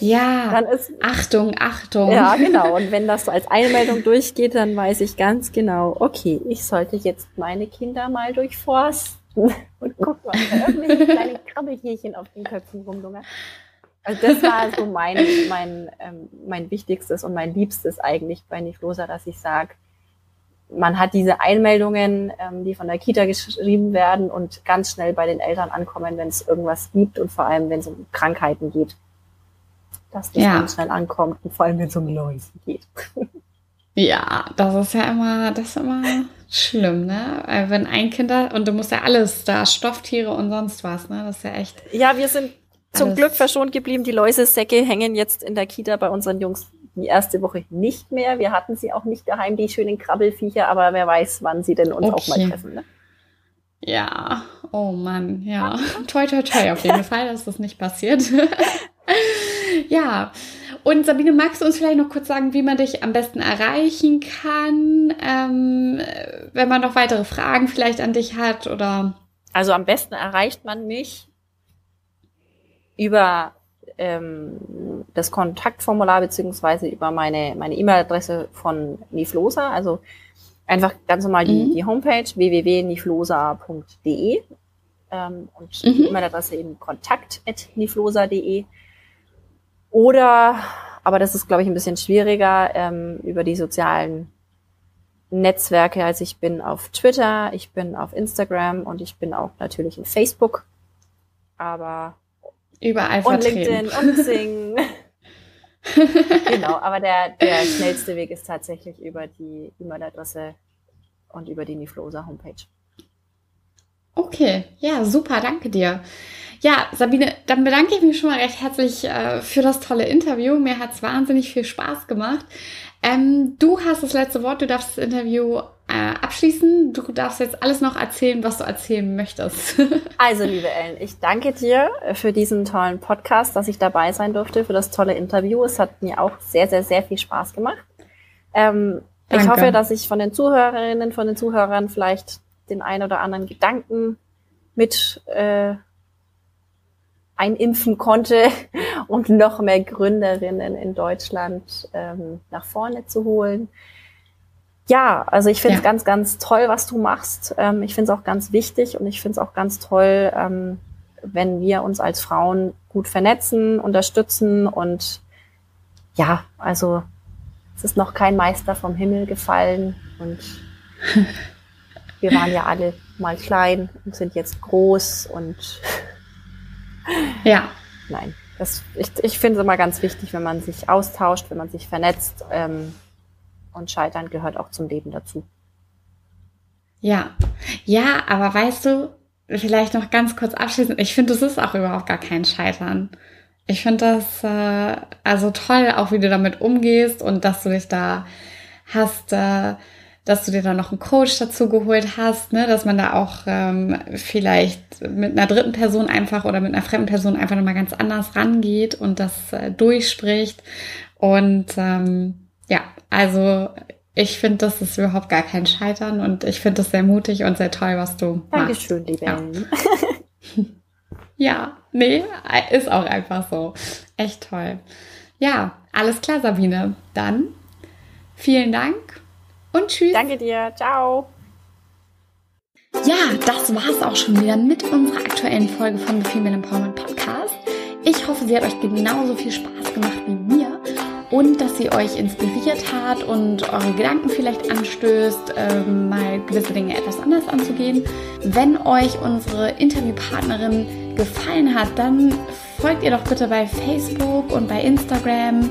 Ja, dann ist, Achtung, Achtung. Ja, genau. Und wenn das so als Einmeldung durchgeht, dann weiß ich ganz genau, okay, ich sollte jetzt meine Kinder mal durchforsten. Und guck mal, irgendwelche kleine Krabbeltierchen auf den Köpfen rumlungern. Also das war so mein, mein, ähm, mein wichtigstes und mein liebstes eigentlich bei Niflosa, dass ich sage, man hat diese Einmeldungen, ähm, die von der Kita geschrieben werden und ganz schnell bei den Eltern ankommen, wenn es irgendwas gibt und vor allem, wenn es um Krankheiten geht. Dass das ja. ganz schnell ankommt und vor allem, wenn es um Läuse geht. Ja, das ist ja immer, das ist immer schlimm, ne? Wenn ein Kind da, und du musst ja alles da, Stofftiere und sonst was, ne? Das ist ja echt. Ja, wir sind zum Glück verschont geblieben. Die Läusesäcke hängen jetzt in der Kita bei unseren Jungs die erste Woche nicht mehr. Wir hatten sie auch nicht daheim, die schönen Krabbelfiecher, aber wer weiß, wann sie denn uns okay. auch mal treffen. Ne? Ja, oh Mann, ja. toi, toi, toi, auf jeden Fall, dass das nicht passiert. ja. Und Sabine, magst du uns vielleicht noch kurz sagen, wie man dich am besten erreichen kann, ähm, wenn man noch weitere Fragen vielleicht an dich hat oder? Also am besten erreicht man mich über ähm, das Kontaktformular beziehungsweise über meine meine E-Mail-Adresse von Niflosa. Also einfach ganz normal die, mhm. die Homepage www.niflosa.de ähm, und mhm. die E-Mail-Adresse eben kontakt.niflosa.de. Oder, aber das ist, glaube ich, ein bisschen schwieriger, ähm, über die sozialen Netzwerke. Also ich bin auf Twitter, ich bin auf Instagram und ich bin auch natürlich in Facebook. Aber Überall und vertreten. LinkedIn und Sing. genau, aber der, der schnellste Weg ist tatsächlich über die E-Mail-Adresse und über die Niflosa Homepage. Okay, ja, super, danke dir. Ja, Sabine, dann bedanke ich mich schon mal recht herzlich äh, für das tolle Interview. Mir hat es wahnsinnig viel Spaß gemacht. Ähm, du hast das letzte Wort, du darfst das Interview äh, abschließen. Du darfst jetzt alles noch erzählen, was du erzählen möchtest. also, liebe Ellen, ich danke dir für diesen tollen Podcast, dass ich dabei sein durfte, für das tolle Interview. Es hat mir auch sehr, sehr, sehr viel Spaß gemacht. Ähm, ich hoffe, dass ich von den Zuhörerinnen, von den Zuhörern vielleicht den ein oder anderen Gedanken mit äh, einimpfen konnte und noch mehr Gründerinnen in Deutschland ähm, nach vorne zu holen ja, also ich finde es ja. ganz, ganz toll, was du machst. Ähm, ich finde es auch ganz wichtig und ich finde es auch ganz toll, ähm, wenn wir uns als Frauen gut vernetzen, unterstützen und ja, also es ist noch kein Meister vom Himmel gefallen und wir waren ja alle mal klein und sind jetzt groß und ja. Nein, das, ich, ich finde es immer ganz wichtig, wenn man sich austauscht, wenn man sich vernetzt. Ähm, und Scheitern gehört auch zum Leben dazu. Ja, ja, aber weißt du, vielleicht noch ganz kurz abschließend, ich finde, das ist auch überhaupt gar kein Scheitern. Ich finde das äh, also toll, auch wie du damit umgehst und dass du dich da hast, äh, dass du dir da noch einen Coach dazu geholt hast, ne, dass man da auch ähm, vielleicht mit einer dritten Person einfach oder mit einer fremden Person einfach nochmal ganz anders rangeht und das äh, durchspricht. Und ähm, ja, also ich finde, das ist überhaupt gar kein Scheitern und ich finde es sehr mutig und sehr toll, was du Dankeschön, machst. Dankeschön, liebe ja. ja, nee, ist auch einfach so. Echt toll. Ja, alles klar, Sabine. Dann vielen Dank und tschüss. Danke dir. Ciao. Ja, das war es auch schon wieder mit unserer aktuellen Folge von The Female Empowerment Podcast. Ich hoffe, sie hat euch genauso viel Spaß gemacht wie mir und dass sie euch inspiriert hat und eure Gedanken vielleicht anstößt, ähm, mal gewisse Dinge etwas anders anzugehen. Wenn euch unsere Interviewpartnerin gefallen hat, dann folgt ihr doch bitte bei Facebook und bei Instagram